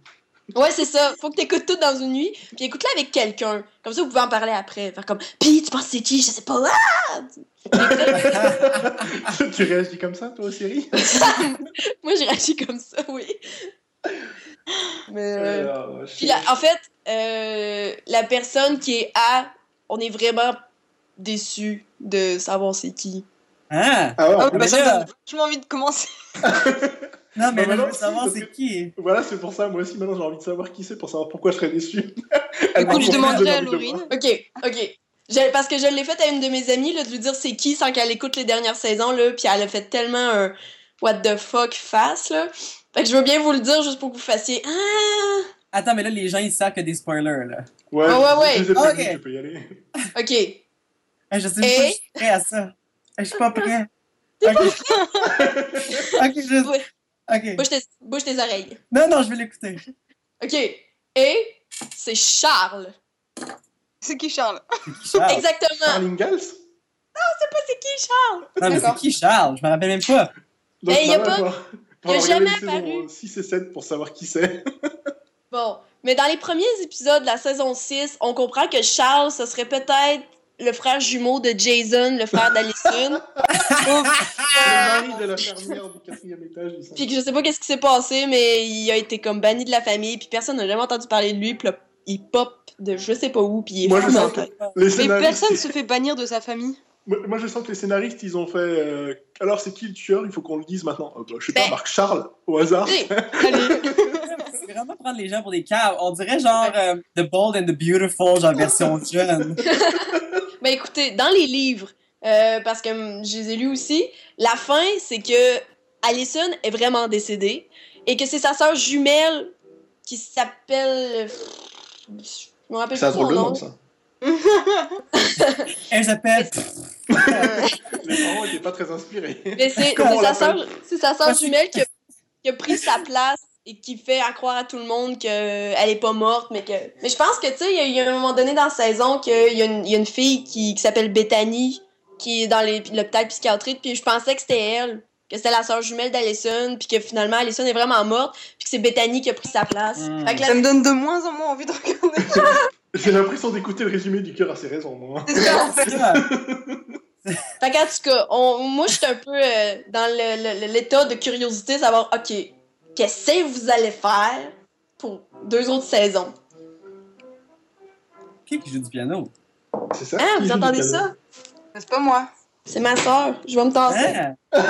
Ouais, c'est ça. Faut que t'écoutes tout dans une nuit, puis écoute-la avec quelqu'un. Comme ça, vous pouvez en parler après. Faire comme, pis tu penses que c'est qui? Je sais pas. Ah! tu réagis comme ça, toi, aux séries? Moi, j'ai réagi comme ça, oui. Mais. euh, Euh, Puis là, en fait, euh, la personne qui est à, on est vraiment déçue de savoir c'est qui. Hein? Ah ouais, Ah, bah, ça vachement envie de commencer. Non, mais Bah, là, je maintenant, veux savoir parce c'est que- qui. Voilà, c'est pour ça, moi aussi, maintenant j'ai envie de savoir qui c'est pour savoir pourquoi je serais déçu. Écoute, je demanderai à de Laurine. Ok, ok. Je- parce que je l'ai fait à une de mes amies, là, de lui dire c'est qui sans qu'elle écoute les dernières saisons, là, puis elle a fait tellement un what the fuck face, là. Fait que je veux bien vous le dire juste pour que vous fassiez Ah! Attends, mais là, les gens, ils savent que des spoilers, là. Ouais, Ah ouais, ouais. je Ok. tu peux y aller. Ok. Hey, je sais pas Et- je suis prêt à ça. Hey, Je suis pas prêt. Ok, je... Ouais. Ok. Bouge tes, bouge tes oreilles. Non, non, je vais l'écouter. Ok. Et c'est Charles. C'est qui Charles? C'est qui Charles? Exactement. Charling Gals C'est qui Charles? Non, mais c'est D'accord. qui Charles? Je me rappelle même pas. Donc, Eh, y a pas- faut- faut y a regarder jamais les saisons apparu. 6 et 7 pour savoir qui c'est. Bon. Mais dans les premiers épisodes de la saison 6, on comprend que Charles, ce serait peut-être le frère jumeau de Jason, le frère d'Alison. le mari de la fermière du quatrième étage. il. Puis que je sais pas qu'est-ce qui s'est passé, mais il a été comme banni de la famille, puis personne n'a jamais entendu parler de lui, puis là, il pop de je sais pas où, puis il est Moi, je que Mais personne se fait bannir de sa famille. Moi, je sens que les scénaristes, ils ont fait. euh, Alors, c'est qui le tueur? Il faut qu'on le dise maintenant. Euh, bah, je sais pas, Ben- Marc Charles, au hasard. Allez. C'est vraiment prendre les gens pour des caves. On dirait genre euh, The Bold and the Beautiful, genre version jeune. Ben écoutez, dans les livres, euh, parce que hum, je les ai lus aussi, la fin, c'est que Allison est vraiment décédée et que c'est sa sœur jumelle qui s'appelle. Je me rappelle C'est un plus son drôle de nom. nom, ça. Elle s'appelle. Les parents étaient pas très inspirés. Mais c'est sa sœur, c'est sa sœur Moi, je- jumelle qui a, qui a pris sa place et qui fait à croire à tout le monde qu'elle est pas morte, mais que. Mais je pense que, tu sais, il y a- il y, a un moment donné dans la saison qu'il y, a une- il y a une fille qui, qui s'appelle Bethany, qui est dans les- l'hôpital psychiatrique, puis je pensais que c'était elle, que c'était la sœur jumelle d'Alison, puis que finalement, Alison est vraiment morte, puis que c'est Bethany qui a pris sa place. Hmm. Fait que la- Ça me donne de moins en moins envie de regarder. J'ai l'impression d'écouter le résumé du cœur à ses raisons, moi. C'est ça, en fait. Qu'en tout cas, on- moi, je suis un peu euh, dans l'état de curiosité, savoir, OK, qu'est-ce que vous allez faire pour deux autres saisons? Qui qui joue du piano? C'est ça? Hein, vous entendez ça? C'est pas moi. C'est ma soeur, je vais me tasser. Hein?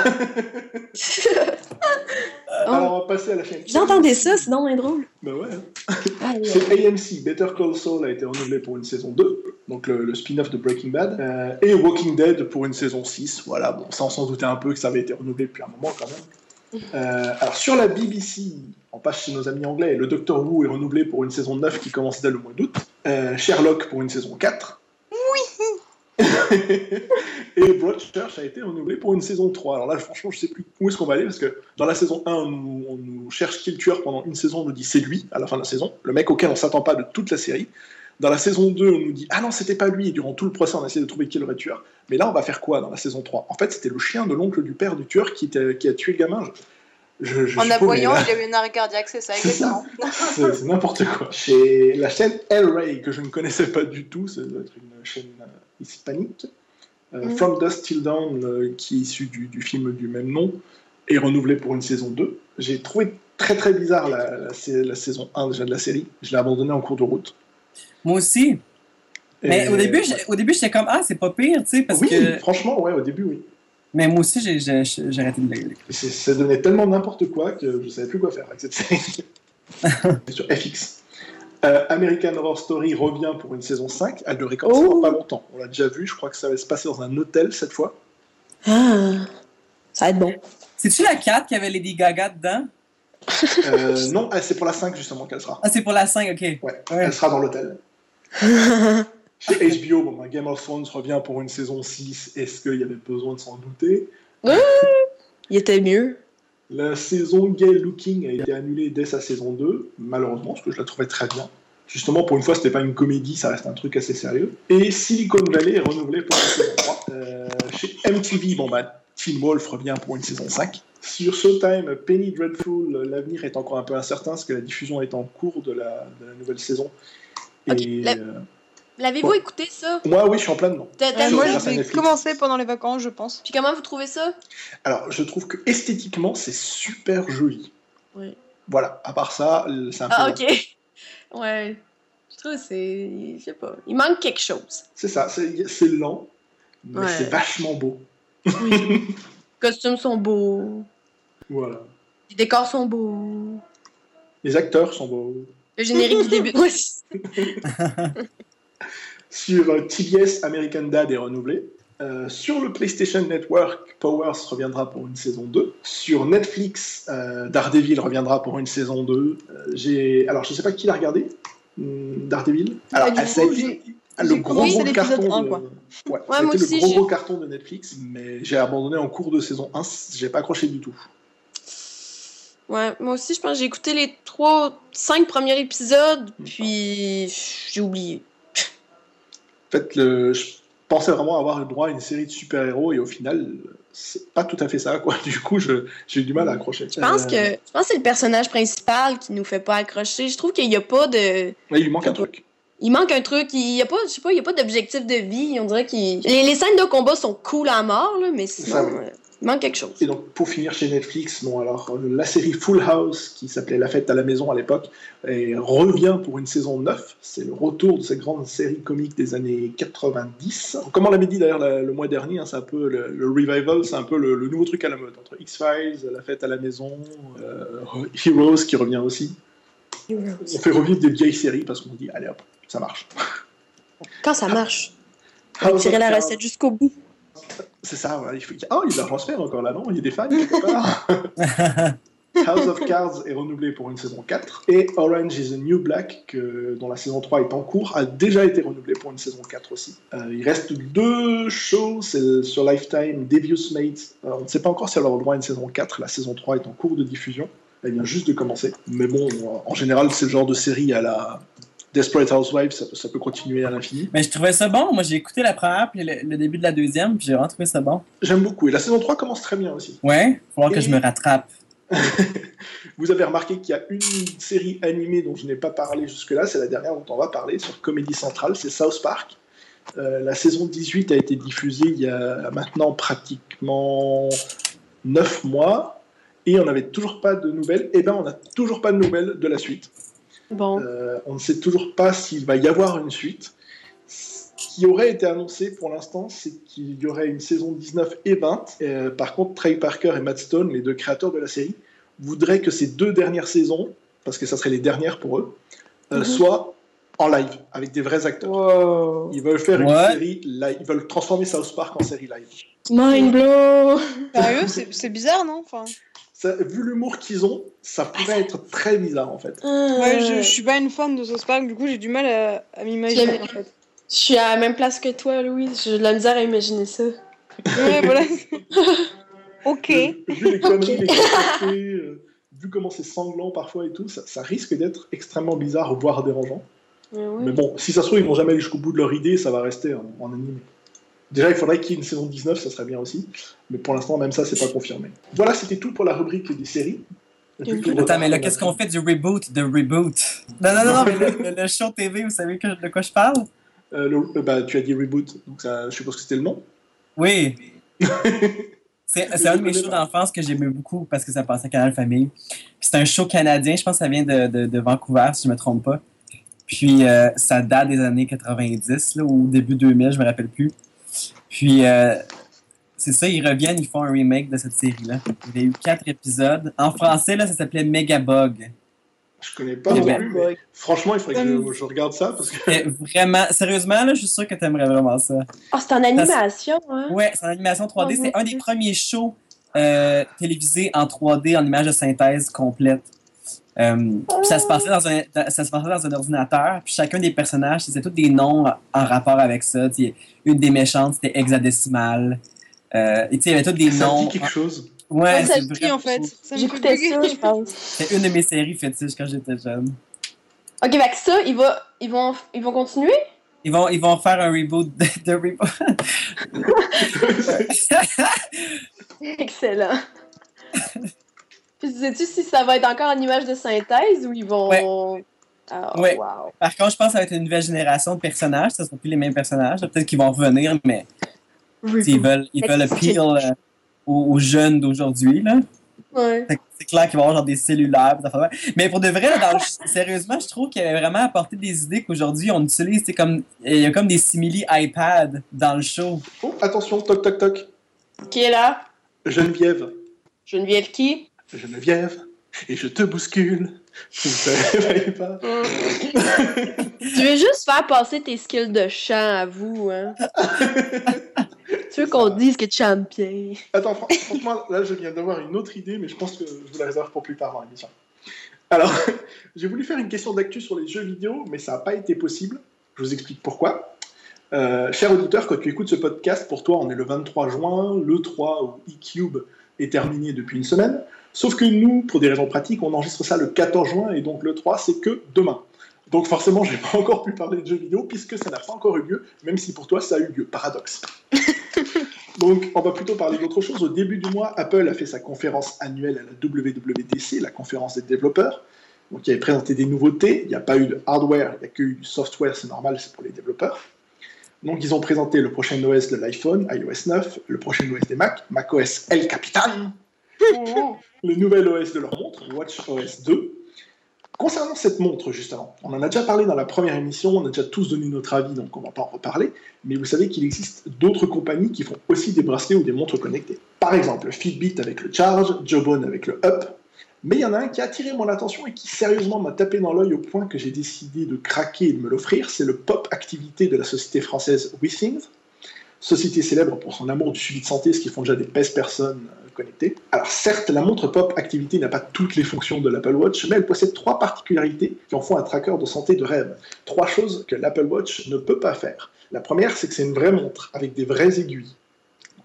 Alors, on va passer à la chaîne. Vous entendez ça, c'est donc drôle. Bah ouais. Aïe, aïe. C'est AMC. Better Call Saul a été renouvelé pour une saison 2, donc le, le spin-off de Breaking Bad, euh, et Walking Dead pour une saison 6. Voilà, bon, ça on s'en doutait un peu que ça avait été renouvelé depuis un moment quand même. Euh, alors sur la BBC, on passe chez nos amis anglais, le Doctor Who est renouvelé pour une saison 9 qui commence dès le mois d'août. Euh, Sherlock pour une saison 4. Oui Et Broadchurch a été renouvelé pour une saison 3. Alors là, franchement, je sais plus où est-ce qu'on va aller parce que dans la saison 1, on nous, on nous cherche qui est le tueur pendant une saison, on nous dit c'est lui à la fin de la saison, le mec auquel on s'attend pas de toute la série. Dans la saison 2, on nous dit ah non, c'était pas lui, et durant tout le procès, on a essayé de trouver qui est le vrai tueur. Mais là, on va faire quoi dans la saison 3 En fait, c'était le chien de l'oncle du père du tueur qui, était- qui a tué le gamin. Je, je, je En aboyant, là. il a eu un arrêt cardiaque, c'est ça, ça. exactement. C'est c'est n'importe quoi. Chez la chaîne El Rey, que je ne connaissais pas du tout, ça doit être une chaîne euh, hispanique. Euh, Mm. From Dust Till Dawn, euh, qui est issu du, du film du même nom, est renouvelé pour une saison 2. J'ai trouvé très très bizarre la, la, sa- la saison 1 déjà de la série. Je l'ai abandonnée en cours de route. Moi aussi. Mais au début, j'ai- au début, j'étais comme, ah, c'est pas pire, tu sais, parce oui, que. franchement, ouais, au début, oui. Mais moi aussi, j'ai j'ai- j'ai arrêté de. C'est- Ça donnait tellement n'importe quoi que je savais plus quoi faire avec cette série. sur FX. Euh, American Horror Story revient pour une saison 5. Elle devrait commencer Oh. dans pas longtemps. On l'a déjà vu, je crois que ça va se passer dans un hôtel cette fois. Ah, ça va être bon. C'est-tu la 4 qui avait Lady Gaga dedans? Euh, non, ah, c'est pour la 5 justement qu'elle sera. Ah, c'est pour la 5, ok. Ouais, Ouais. elle sera dans l'hôtel. Chez HBO, bon, ben, Game of Thrones revient pour une saison 6. Est-ce qu'il y avait besoin de s'en douter? Il était mieux. La saison Gay Looking a été annulée dès sa saison 2, malheureusement, parce que je la trouvais très bien. Justement, pour une fois, c'était pas une comédie, ça reste un truc assez sérieux. Et Silicon Valley est renouvelé pour une saison 3. Euh, chez MTV, bon bah, Teen Wolf revient pour une saison 5. Sur Showtime, Penny Dreadful, l'avenir est encore un peu incertain, parce que la diffusion est en cours de la, de la nouvelle saison. Et la- euh, L'avez-vous Ouais. écouté, ça? moi, oui, je suis en plein dedans. T'as- Euh, commencer pendant les vacances, je pense. Puis comment vous trouvez ça? Alors, je trouve que esthétiquement, c'est super joli. Oui. Voilà, à part ça, c'est un peu. Ah, ok. Ouais. Je trouve que c'est. Je sais pas. Il manque quelque chose. C'est ça, c'est c'est lent, mais Ouais. c'est vachement beau. Les costumes sont beaux. Voilà. Les décors sont beaux. Les acteurs sont beaux. Le générique du début. Ouais. Sur euh, TBS, American Dad est renouvelé. Euh, sur le PlayStation Network, Powers reviendra pour une saison 2. Sur Netflix, euh, Daredevil reviendra pour une saison 2. Euh, j'ai... Alors, je sais pas qui l'a regardé, hum, Daredevil. Alors, ah, ça a coup, le gros, gros carton un, de... quoi. Ouais, a moi aussi, le gros, gros carton de Netflix, mais j'ai abandonné en cours de saison 1. J'ai pas accroché du tout. Ouais, moi aussi, je pense j'ai écouté les trois, cinq premiers épisodes, puis j'ai oublié. En fait, le... je pensais vraiment avoir le droit à une série de super-héros et au final, c'est pas tout à fait ça. Quoi. Du coup, j'ai eu du mal à accrocher. Je pense Euh, que je pense que c'est le personnage principal qui nous fait pas accrocher. Je trouve qu'il y a pas de ouais, il lui manque un truc. il manque un truc, il y a pas je sais pas, il y a pas d'objectif de vie, on dirait qu'il les, les scènes de combat sont cool à mort là, mais sinon Ça, oui. Manque quelque chose. Et donc, pour finir chez Netflix, bon, alors, euh, la série Full House, qui s'appelait La fête à la maison à l'époque, revient pour une saison 9. C'est le retour de cette grande série comique des années 90. Comme on l'avait dit d'ailleurs le mois dernier, hein, c'est un peu le, le revival, c'est un peu le, le nouveau truc à la mode. Entre X-Files, La fête à la maison, euh, Heroes qui revient aussi. On fait revivre des vieilles séries parce qu'on dit, allez hop, ça marche. Quand ça marche, House of tirer la recette jusqu'au bout. C'est ça, il faut... Oh, il y a la transfert encore là, non? Il y a des fans quelque part House of Cards est renouvelé pour une saison 4 et Orange is the New Black, que- dont la saison 3 est en cours, a déjà été renouvelé pour une saison 4 aussi. Euh, il reste deux shows sur Lifetime, Devious Mates. Euh, on ne sait pas encore si elle aura droit à une saison 4, la saison 3 est en cours de diffusion. Elle vient juste de commencer. Mais bon, en général, c'est le genre de série à la Desperate Housewives, ça, peut- ça peut continuer à l'infini. Mais je trouvais ça bon. Moi, j'ai écouté la première puis le, le début de la deuxième, puis j'ai vraiment trouvé ça bon. J'aime beaucoup. Et la saison 3 commence très bien aussi. Ouais, faut falloir que je me rattrape. Vous avez remarqué qu'il y a une série animée dont je n'ai pas parlé jusque-là, c'est la dernière dont on va parler sur Comédie Centrale, c'est South Park. Euh, la saison 18 a été diffusée il y a maintenant pratiquement 9 mois et on n'avait toujours pas de nouvelles. Et ben on n'a toujours pas de nouvelles de la suite. Bon. Euh, on ne sait toujours pas s'il va y avoir une suite. Ce qui aurait été annoncé pour l'instant, c'est qu'il y aurait une saison 19 et 20. Euh, par contre, Trey Parker et Matt Stone, les deux créateurs de la série, voudraient que ces deux dernières saisons, parce que ça serait les dernières pour eux, euh, Mhm. soient en live, avec des vrais acteurs. Wow. Ils veulent faire une série live. Ils veulent transformer South Park en série live. Mind blow. Sérieux, c'est c'est bizarre, non? Enfin, Ça, vu l'humour qu'ils ont, ça pourrait être très bizarre en fait. ouais, je, Euh, je suis pas une fan de South Park, du coup j'ai du mal à, à m'imaginer en fait. Je suis à la même place que toi, Louise. J'ai de la misère à imaginer ça. Ouais, voilà. ok. Vu, vu les conneries, les euh, vu comment c'est sanglant parfois et tout, ça, ça risque d'être extrêmement bizarre, voire dérangeant. Mais ouais. Mais bon, si ça se trouve, ils vont jamais aller jusqu'au bout de leur idée, ça va rester en, en animé. Déjà, il faudrait qu'il y ait une saison 19, ça serait bien aussi. Mais pour l'instant, même ça, c'est pas confirmé. Voilà, c'était tout pour la rubrique des séries. Attends, mais là, qu'est-ce qu'on fait du reboot de reboot? Non, non, non, non, mais le, show TV, vous savez que- de quoi je parle? Euh, le- euh, bah, Tu as dit reboot, donc ça, je suppose que c'était le nom. Oui. C'est c'est un de mes shows d'enfance que j'aimais beaucoup parce que ça passait à Canal Famille. C'est un show canadien, je pense que ça vient de, de, de Vancouver, si je me trompe pas. Puis euh, ça date des années 90 là, ou début 2000, je me rappelle plus. Puis euh, c'est ça, ils reviennent, ils font un remake de cette série-là. Il y a eu quatre épisodes. En français, là, ça s'appelait Megabug. Je connais pas non plus, mais franchement, il faudrait que je, je regarde ça parce que vraiment, sérieusement, là, je suis sûr que t'aimerais vraiment ça. Ah, c'est en animation, hein? Ouais, c'est en animation 3D. Oh, c'est un des premiers shows euh, télévisés en 3D, en image de synthèse complète. Euh, puis ça se passait dans un ça se passait dans un ordinateur, puis chacun des personnages, c'était tous des noms en rapport avec ça. Tu sais, une des méchantes, c'était hexadécimale. Euh, et tu sais, il y avait tous des ça noms. dit quelque chose? Ouais, Ouais, ça me en fait. J'écoutais ça, je pense. C'était une de mes séries fétiches quand j'étais jeune. Ok, que ça, ils, va, ils, vont, ils vont continuer? Ils vont, ils vont faire un reboot de, de reboot. Excellent. Puis sais-tu si ça va être encore en image de synthèse ou ils vont. Ouais. Ah, Ouais. wow. Par contre, je pense que ça va être une nouvelle génération de personnages. Ça ne sera plus les mêmes personnages. Peut-être qu'ils vont revenir, mais T'sais, Ils veulent, ils veulent appeal euh, aux, aux jeunes d'aujourd'hui. là. Ouais. C'est clair qu'il va y avoir genre des cellulaires. Mais pour de vrai, dans le- sérieusement, je trouve qu'il avait vraiment apporté des idées qu'aujourd'hui on utilise. C'est comme il y a comme des simili iPad dans le show. Oh, attention, toc toc toc. Qui est là? Geneviève, Geneviève qui? Geneviève, et je te bouscule. Tu ne réveilles pas. Tu veux juste faire passer tes skills de chant à vous, hein? tu veux qu'on dise que tu chantes bien? Attends, fran- franchement, là, je viens d'avoir une autre idée, mais je pense que je vous la réserve pour plus tard dans l'émission. Alors, j'ai voulu faire une question d'actu sur les jeux vidéo, mais ça n'a pas été possible. Je vous explique pourquoi. Euh, cher auditeur, quand tu écoutes ce podcast, pour toi, on est le 23 juin, le 3 ou e-cube est terminé depuis une semaine. Sauf que nous, pour des raisons pratiques, on enregistre ça le 14 juin, et donc le 3, c'est que demain. Donc forcément, je n'ai pas encore pu parler de jeux vidéo, puisque ça n'a pas encore eu lieu, même si pour toi, ça a eu lieu. Paradoxe. Donc, on va plutôt parler d'autre chose. Au début du mois, Apple a fait sa conférence annuelle à la WWDC, la conférence des développeurs. Donc, il avait présenté des nouveautés. Il n'y a pas eu de hardware, il n'y a que eu du software, c'est normal, c'est pour les développeurs. Donc, ils ont présenté le prochain OS de l'iPhone, iOS 9, le prochain OS des Mac, macOS El Capitan, le nouvel OS de leur montre, WatchOS 2. Concernant cette montre, justement, on en a déjà parlé dans la première émission, on a déjà tous donné notre avis, donc on ne va pas en reparler mais vous savez qu'il existe d'autres compagnies qui font aussi des bracelets ou des montres connectées. Par exemple, Fitbit avec le Charge, Jawbone avec le Up. Mais il y en a un qui a attiré mon attention et qui sérieusement m'a tapé dans l'œil au point que j'ai décidé de craquer et de me l'offrir. C'est le Pop Activité de la société française WeThings. Société célèbre pour son amour du suivi de santé, ce qui font déjà des pèses personnes euh, connectées. Alors certes, la montre Pop Activité n'a pas toutes les fonctions de l'Apple Watch, mais elle possède trois particularités qui en font un tracker de santé de rêve. Trois choses que l'Apple Watch ne peut pas faire. La première, c'est que c'est une vraie montre avec des vraies aiguilles.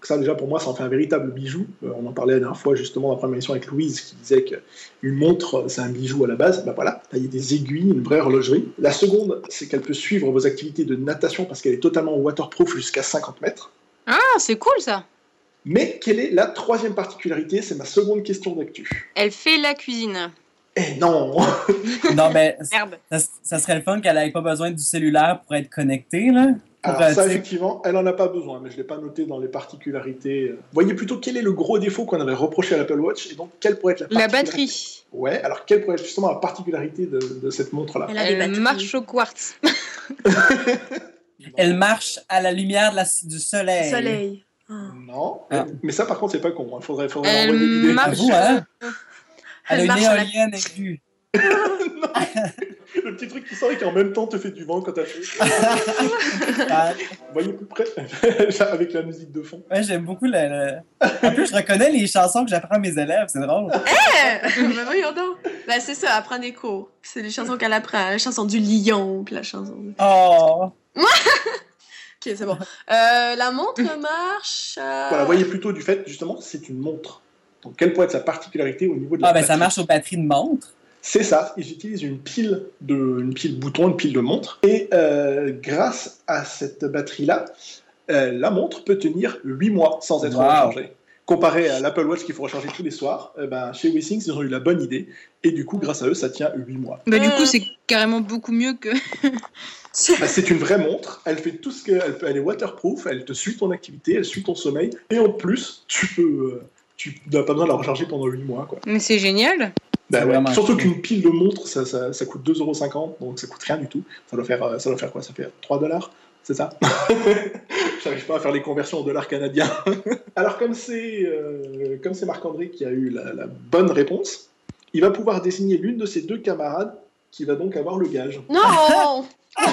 Donc ça, déjà, pour moi, ça en fait un véritable bijou. Euh, on en parlait la dernière fois, justement, dans la première émission avec Louise, qui disait qu'une montre, c'est un bijou à la base. Ben voilà, il y a des aiguilles, une vraie horlogerie. La seconde, c'est qu'elle peut suivre vos activités de natation parce qu'elle est totalement waterproof jusqu'à 50 mètres. Ah, c'est cool ça. Mais quelle est la troisième particularité? C'est ma seconde question d'actu. Elle fait la cuisine. Eh non Non, mais Merde. ça, ça serait le fun qu'elle n'ait pas besoin du cellulaire pour être connectée, là. Alors euh, ça, effectivement, elle en a pas besoin, mais je l'ai pas noté dans les particularités. Voyez plutôt quel est le gros défaut qu'on avait reproché à l'Apple Watch et donc quelle pourrait être la La particularité batterie. Ouais, alors quelle pourrait être justement la particularité de, de cette montre-là Elle Elle marche au quartz. Elle marche à la lumière de la- du soleil. Soleil. Ah. Non, Ah. mais ça par contre, c'est pas con. Il faudrait, faudrait Elle envoyer l'idée. marche- Avoue, hein? Elle a Elle une marche à la- éolienne inclus. Le petit truc qui sort et qui en même temps te fait du vent quand t'as fait. Vous voyez plus près avec la musique de fond. ouais, j'aime beaucoup le- En plus, je reconnais les chansons que j'apprends à mes élèves, c'est drôle. ben voyons donc. Ben c'est ça, elle prend des cours. C'est les chansons qu'elle apprend. La chanson du lion, puis la chanson... Oh! Ok, c'est bon. Euh, la montre marche... euh, Voilà, voyez plutôt du fait, justement, c'est une montre. Donc, quelle pourrait être sa particularité au niveau de la Ah, ben ça marche aux batteries de montre. C'est ça, ils utilisent une pile de une pile bouton, une pile de montre, et euh, grâce à cette batterie-là, euh, la montre peut tenir 8 mois sans être Wow. rechargée. Comparé à l'Apple Watch qu'il faut recharger tous les soirs, eh ben, chez WeSings, ils ont eu la bonne idée, et du coup, grâce à eux, ça tient 8 mois. Bah, du Euh. coup, c'est carrément beaucoup mieux que. Bah, c'est une vraie montre, elle fait tout ce que, elle, peut- elle est waterproof, elle te suit ton activité, elle suit ton sommeil, et en plus, tu peux, euh, tu n'as pas besoin de la recharger pendant 8 mois, quoi. Mais c'est génial. Bah ouais. Surtout qu'une pile de montre, ça, ça, ça coûte 2,50€, donc ça coûte rien du tout. Ça doit faire, euh, ça doit faire quoi? Ça fait 3 dollars C'est ça? J'arrive pas à faire les conversions en dollars canadiens. Alors, comme c'est euh, comme c'est Marc-André qui a eu la, la bonne réponse, il va pouvoir désigner l'une de ses deux camarades qui va donc avoir le gage. Non!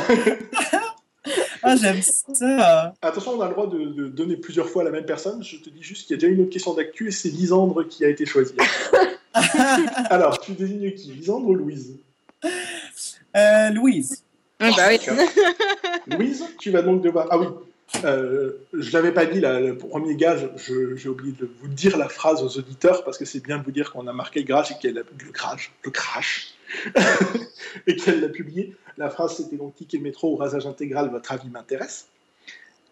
Ah, j'aime ça. Attention, on a le droit de, de donner plusieurs fois à la même personne. Je te dis juste qu'il y a déjà une autre question d'actu et c'est Lisandre qui a été choisie. Alors, tu désignes qui? Lisandre ou Louise? Euh, Louise. Ah, bah oui. Louise, tu vas donc devoir. Ah oui, euh, je l'avais pas dit, là, le premier gage, je- j'ai oublié de vous dire la phrase aux auditeurs parce que c'est bien de vous dire qu'on a marqué le crash et qu'elle a le crash, le crash, et qu'elle l'a publié. La phrase c'était donc ticket métro ou rasage intégral, votre avis m'intéresse.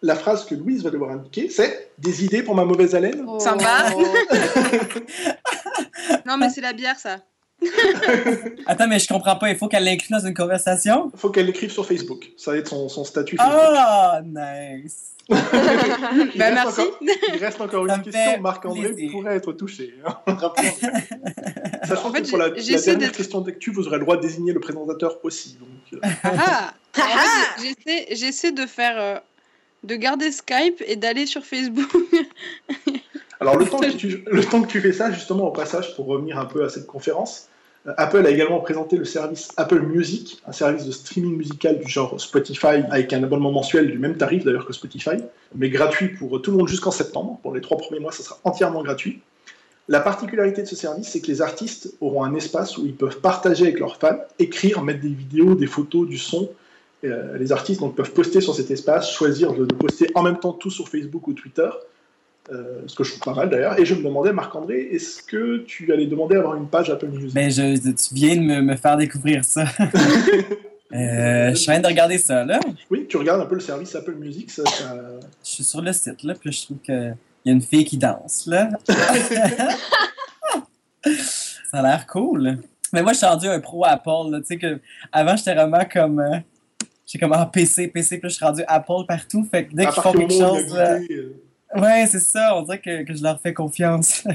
La phrase que Louise va devoir indiquer, c'est des idées pour ma mauvaise haleine? Oh. Sympa. Non, mais c'est la bière, ça. Attends, mais je comprends pas. Il faut qu'elle l'inclue dans une conversation? Il faut qu'elle l'écrive sur Facebook. Ça va être son, son statut Facebook. Ah, nice! il, bah, merci. Encore, il reste encore une question. Marc-André pourrait être touché. Hein. Sachant en fait, que pour la, la dernière question d'actu, vous aurez le droit de désigner le présentateur aussi. Donc, euh. ah, ah J'essaie de faire... Euh, de garder Skype et d'aller sur Facebook. Alors, le temps, que tu, le temps que tu fais ça, justement, au passage, pour revenir un peu à cette conférence, euh, Apple a également présenté le service Apple Music, un service de streaming musical du genre Spotify, avec un abonnement mensuel du même tarif d'ailleurs que Spotify, mais gratuit pour tout le monde jusqu'en septembre. Pour les trois premiers mois, ça sera entièrement gratuit. La particularité de ce service, c'est que les artistes auront un espace où ils peuvent partager avec leurs fans, écrire, mettre des vidéos, des photos, du son. Euh, les artistes donc, peuvent poster sur cet espace, choisir de, de poster en même temps tout sur Facebook ou Twitter euh, ce que je trouve pas mal d'ailleurs. Et je me demandais, Marc-André, est-ce que tu allais demander à avoir une page Apple Music? Ben, je, Tu viens de me, faire découvrir ça. Euh, je viens de regarder ça, là. Oui, tu regardes un peu le service Apple Music. Ça, Je suis sur le site, là, puis je trouve qu'il y a une fille qui danse, là. ça a l'air cool. Mais moi, je suis rendu un pro Apple, là. Tu sais que avant, j'étais vraiment comme... Euh, j'étais comme, ah, PC, PC, puis je suis rendu Apple partout. Fait que dès qu'ils font quelque chose... Ouais, c'est ça. On dirait que, que, je leur fais confiance.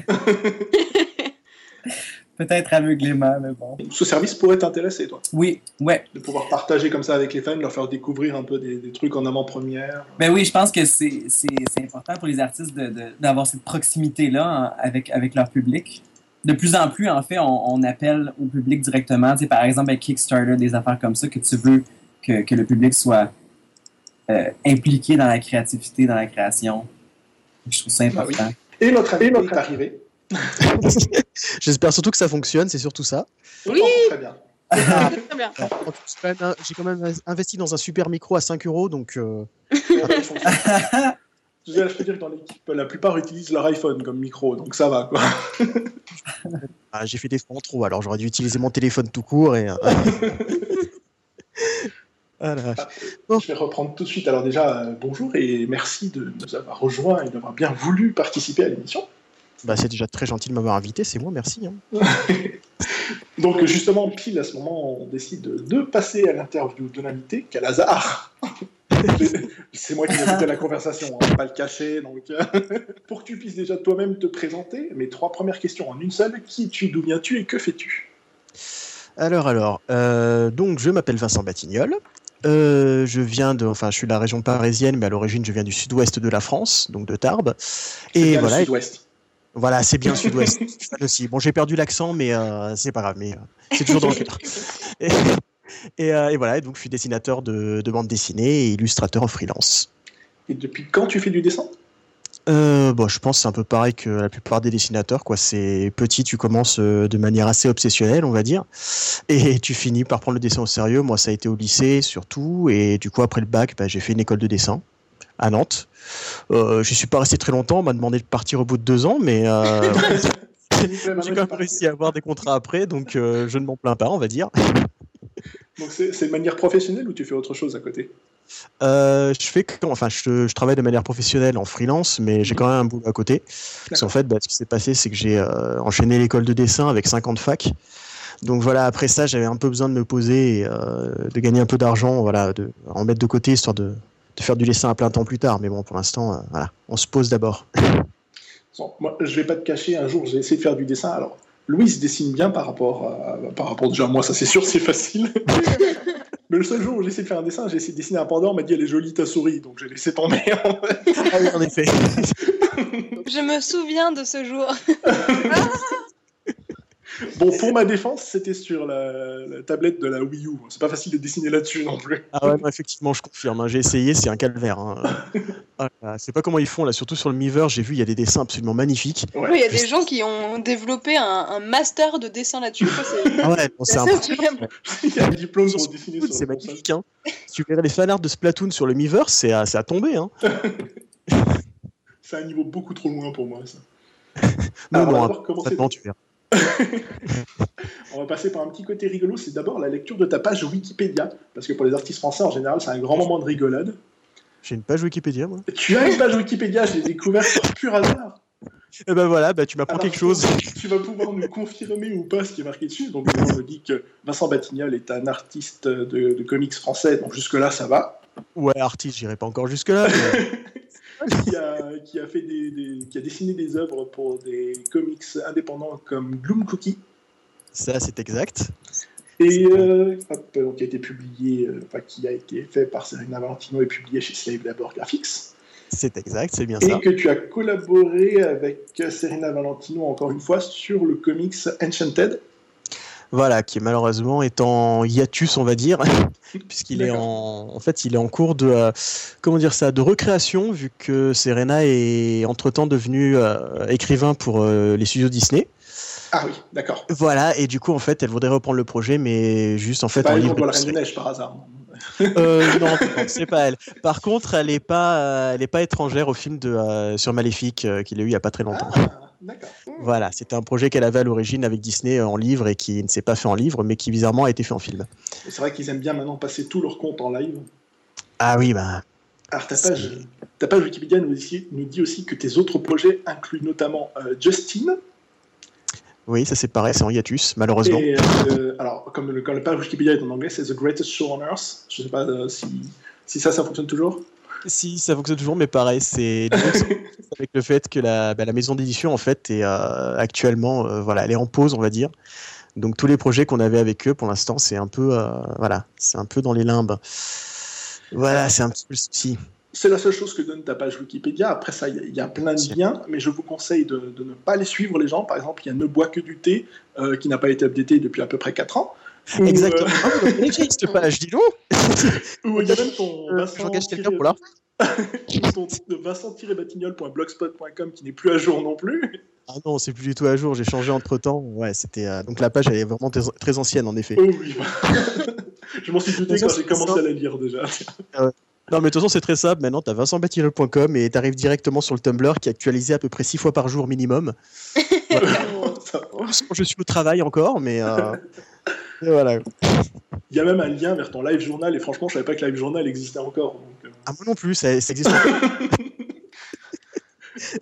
Peut-être aveuglément, mais bon. Ce service pourrait t'intéresser, toi Oui, ouais. De pouvoir partager comme ça avec les fans, leur faire découvrir un peu des, des trucs en avant-première. Ben oui, je pense que c'est important pour les artistes d'avoir de, cette proximité-là avec, avec leur public. De plus en plus, en fait, on, on appelle au public directement. Tu sais, par exemple, avec Kickstarter, des affaires comme ça, que tu veux que, que le public soit euh, impliqué dans la créativité, dans la création. Je trouve ça ah important. Et notre ami est arrivé. J'espère surtout que ça fonctionne, c'est surtout ça. Oui, très bien. Ah. très bien. J'ai quand même investi dans un super micro à 5 euros, donc. Euh... je peux dire que dans l'équipe, la plupart utilisent leur iPhone comme micro, donc ça va. ah, J'ai fait des fonds trop, alors j'aurais dû utiliser mon téléphone tout court et. Euh, ah, Je vais reprendre tout de suite. Alors déjà, euh, bonjour et merci de nous avoir rejoints et d'avoir bien voulu participer à l'émission. Bah, c'est déjà très gentil de m'avoir invité, c'est moi, merci. Hein. Donc justement, pile à ce moment, on décide de passer à l'interview de l'invité. Quel hasard C'est moi qui ai invité la conversation, on va pas le cacher. Donc, pour que tu puisses déjà toi-même te présenter, mes trois premières questions en une seule. Qui es-tu, d'où viens-tu et que fais-tu? Alors, alors, euh, donc je m'appelle Vincent Batignol, euh, je viens de, enfin, je suis de la région parisienne, mais à l'origine, je viens du sud-ouest de la France, donc de Tarbes. Et voilà. Sud-ouest. Voilà, c'est bien sud-ouest aussi. Bon, j'ai perdu l'accent, mais euh, c'est pas grave, mais euh, c'est toujours dans le cœur. Et, et, voilà, donc je suis dessinateur de, de bande dessinée et illustrateur en freelance. Et depuis quand tu fais du dessin? Euh, bon, je pense c'est un peu pareil que la plupart des dessinateurs. Quoi. C'est petit, tu commences euh, de manière assez obsessionnelle, on va dire, et tu finis par prendre le dessin au sérieux. Moi, ça a été au lycée surtout, et du coup après le bac, bah, j'ai fait une école de dessin à Nantes. Euh, je suis pas resté très longtemps. On m'a demandé de partir au bout de deux ans, mais euh, j'ai quand même réussi à avoir des contrats après, donc je ne m'en plains pas, on va dire. Donc c'est de manière professionnelle ou tu fais autre chose à côté? Euh, je fais enfin, je, je, travaille de manière professionnelle en freelance, mais j'ai quand même un boulot à côté. Parce qu'en fait, bah, ce qui s'est passé, c'est que j'ai euh, enchaîné l'école de dessin avec 50 facs. Donc voilà, après ça, j'avais un peu besoin de me poser et euh, de gagner un peu d'argent, voilà, de en mettre de côté histoire de, de, faire du dessin à plein temps plus tard. Mais bon, pour l'instant, euh, voilà, on se pose d'abord. moi, je vais pas te cacher, un jour, j'ai essayé de faire du dessin. Alors, Louise dessine bien par rapport à, par rapport déjà à moi, ça c'est sûr, c'est facile. Mais le seul jour où j'ai essayé de faire un dessin, j'ai essayé de dessiner un panda, on m'a dit elle est jolie ta souris, donc j'ai laissé tomber. ah oui, en effet. Je me souviens de ce jour. Bon, pour ma défense, c'était sur la, tablette de la Wii U. C'est pas facile de dessiner là-dessus non plus. Ah ouais, effectivement, je confirme. Hein. J'ai essayé, c'est un calvaire. Hein. ah, c'est pas comment ils font là, surtout sur le Miiver. J'ai vu, il y a des dessins absolument magnifiques. Oui, il y a des gens qui ont développé un, master de dessin là-dessus. Ah ouais, c'est incroyable. il y a un diplôme pour dessiner sur C'est magnifique. Hein. Si tu verrais les fanarts de Splatoon sur le Miiver, c'est à, à tomber. Hein. c'est un niveau beaucoup trop loin pour moi, ça. non, non, non, tu verras. on va passer par un petit côté rigolo. C'est d'abord la lecture de ta page Wikipédia. Parce que pour les artistes français, en général, c'est un grand moment de rigolade. J'ai une page Wikipédia, moi. Tu as une page Wikipédia, je l'ai découverte par pur hasard. Et ben voilà, bah, tu m'apprends quelque chose. Tu vas pouvoir nous confirmer ou pas ce qui est marqué dessus. Donc, on me dit que Vincent Batignol est un artiste de, de comics français. Donc, jusque-là, ça va. Ouais, artiste, j'irai pas encore jusque-là. mais- qui, a, qui a fait des, des- qui a dessiné des œuvres pour des comics indépendants comme Gloom Cookie. Ça, c'est exact. Et euh, hop, donc, qui a été publié, euh, enfin, qui a été fait par Serena Valentino et publié chez Slave Labor Graphics. C'est exact, c'est bien Et ça. que tu as collaboré avec Serena Valentino, encore une fois, sur le comics Enchanted. Voilà, qui malheureusement est en hiatus, on va dire, puisqu'il est en, en fait, il est en cours de, euh, comment dire ça, de recréation, vu que Serena est entre-temps devenu euh, écrivain pour euh, les studios Disney. Ah oui, d'accord. Voilà, et du coup, en fait, elle voudrait reprendre le projet, mais juste en fait pas en livre. contre la Reine Neiges par hasard. non Euh, non, c'est pas elle. Par contre, elle est pas, elle est pas étrangère au film de euh, sur Maléfique euh, qu'il a eu il y a pas très longtemps. Ah, d'accord. Voilà, c'était un projet qu'elle avait à l'origine avec Disney en livre et qui ne s'est pas fait en livre, mais qui bizarrement a été fait en film. C'est vrai qu'ils aiment bien maintenant passer tous leurs comptes en live. Ah oui, bah. Alors, ta page, ta page Wikipédia nous dit, nous dit aussi que tes autres projets incluent notamment euh, Justine. Oui, ça c'est pareil, c'est en hiatus, malheureusement. Et, euh, alors, comme le, quand le page Wikipédia est en anglais, c'est The Greatest Show on Earth. Je sais pas euh, si, si ça, ça fonctionne toujours. Si, ça fonctionne toujours, mais pareil, c'est avec le fait que la, bah, la maison d'édition, en fait, est euh, actuellement, euh, voilà, elle est en pause, on va dire. Donc tous les projets qu'on avait avec eux, pour l'instant, c'est un peu, euh, voilà, c'est un peu dans les limbes. Voilà, c'est un petit peu le souci. C'est la seule chose que donne ta page Wikipédia. Après ça, il y a- il y, a plein de liens, mais je vous conseille de, de ne pas les suivre, les gens. Par exemple, il y a Ne bois que du thé, euh, qui n'a pas été updaté depuis à peu près 4 ans. Ou, Exactement. Ah, vous avez cette page, dis donc euh, ou il y a même ton Euh, J'engage quelqu'un pour là. ton vincent-batignol.blogspot.com qui n'est plus à jour non plus. Ah non, c'est plus du tout à jour, j'ai changé entre temps. Ouais, c'était. euh, donc la page, elle est vraiment très, ancienne, en effet. Oh oui. je m'en suis douté quand j'ai commencé à la lire déjà. Non, mais de toute façon, c'est très simple. Maintenant, tu as vincentbatirel.com et tu arrives directement sur le Tumblr qui est actualisé à peu près 6 fois par jour minimum. Quand je suis au travail encore, mais. Et voilà. Il y a même un lien vers ton live journal et franchement, je savais pas que live journal existait encore. Donc, euh, Ah, moi non plus, ça, ça existe.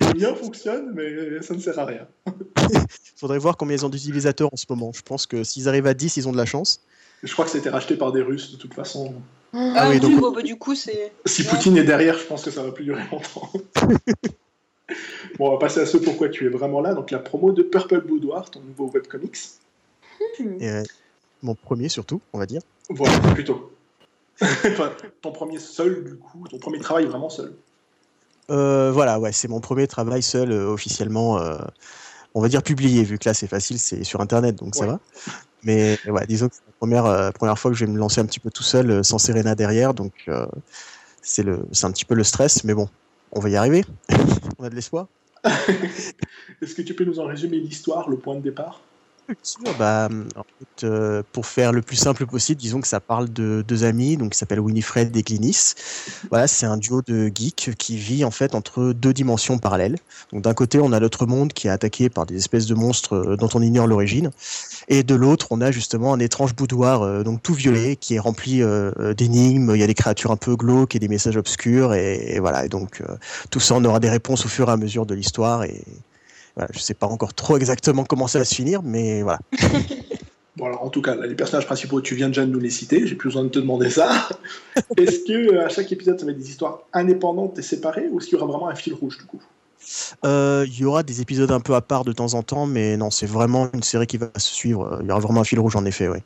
le lien fonctionne, mais ça ne sert à rien. Faudrait voir combien ils ont d'utilisateurs en ce moment. Je pense que s'ils arrivent à 10, ils ont de la chance. Je crois que été racheté par des Russes de toute façon. Ah oui, du donc- coup, bah, du coup, c'est. Si Poutine est derrière, je pense que ça va plus durer longtemps. bon, on va passer à ce pourquoi tu es vraiment là. Donc la promo de Purple Boudoir, ton nouveau webcomics. Et, mon premier surtout, on va dire. Voilà, plutôt. enfin, ton premier seul, du coup, ton premier travail vraiment seul. Euh, voilà, ouais, c'est mon premier travail seul euh, officiellement, euh, on va dire publié, vu que là c'est facile, c'est sur internet, donc ça va. Mais ouais, disons que c'est la première, première fois que je vais me lancer un petit peu tout seul, sans Serena derrière, donc c'est le, c'est un petit peu le stress, mais bon, on va y arriver. on a de l'espoir. Est-ce que tu peux nous en résumer l'histoire, le point de départ? Bah, euh, pour faire le plus simple possible, disons que ça parle de deux amis, donc qui s'appellent Winifred et Glynis. Voilà, c'est un duo de geeks qui vit en fait entre deux dimensions parallèles. Donc d'un côté, on a notre monde qui est attaqué par des espèces de monstres euh, dont on ignore l'origine, et de l'autre, on a justement un étrange boudoir, euh, donc tout violet, qui est rempli d'énigmes. Il y a des créatures un peu glauques et des messages obscurs, et, voilà. Donc tout ça, on aura des réponses au fur et à mesure de l'histoire, et voilà, je sais pas encore trop exactement comment ça va se finir, mais voilà. Bon, alors en tout cas, là, les personnages principaux, tu viens déjà de nous les citer, j'ai plus besoin de te demander ça. Est-ce que euh, à chaque épisode, ça va être des histoires indépendantes et séparées, ou est-ce qu'il y aura vraiment un fil rouge du coup? Euh, Il y aura des épisodes un peu à part de temps en temps, mais non, c'est vraiment une série qui va se suivre. Il y aura vraiment un fil rouge en effet, oui.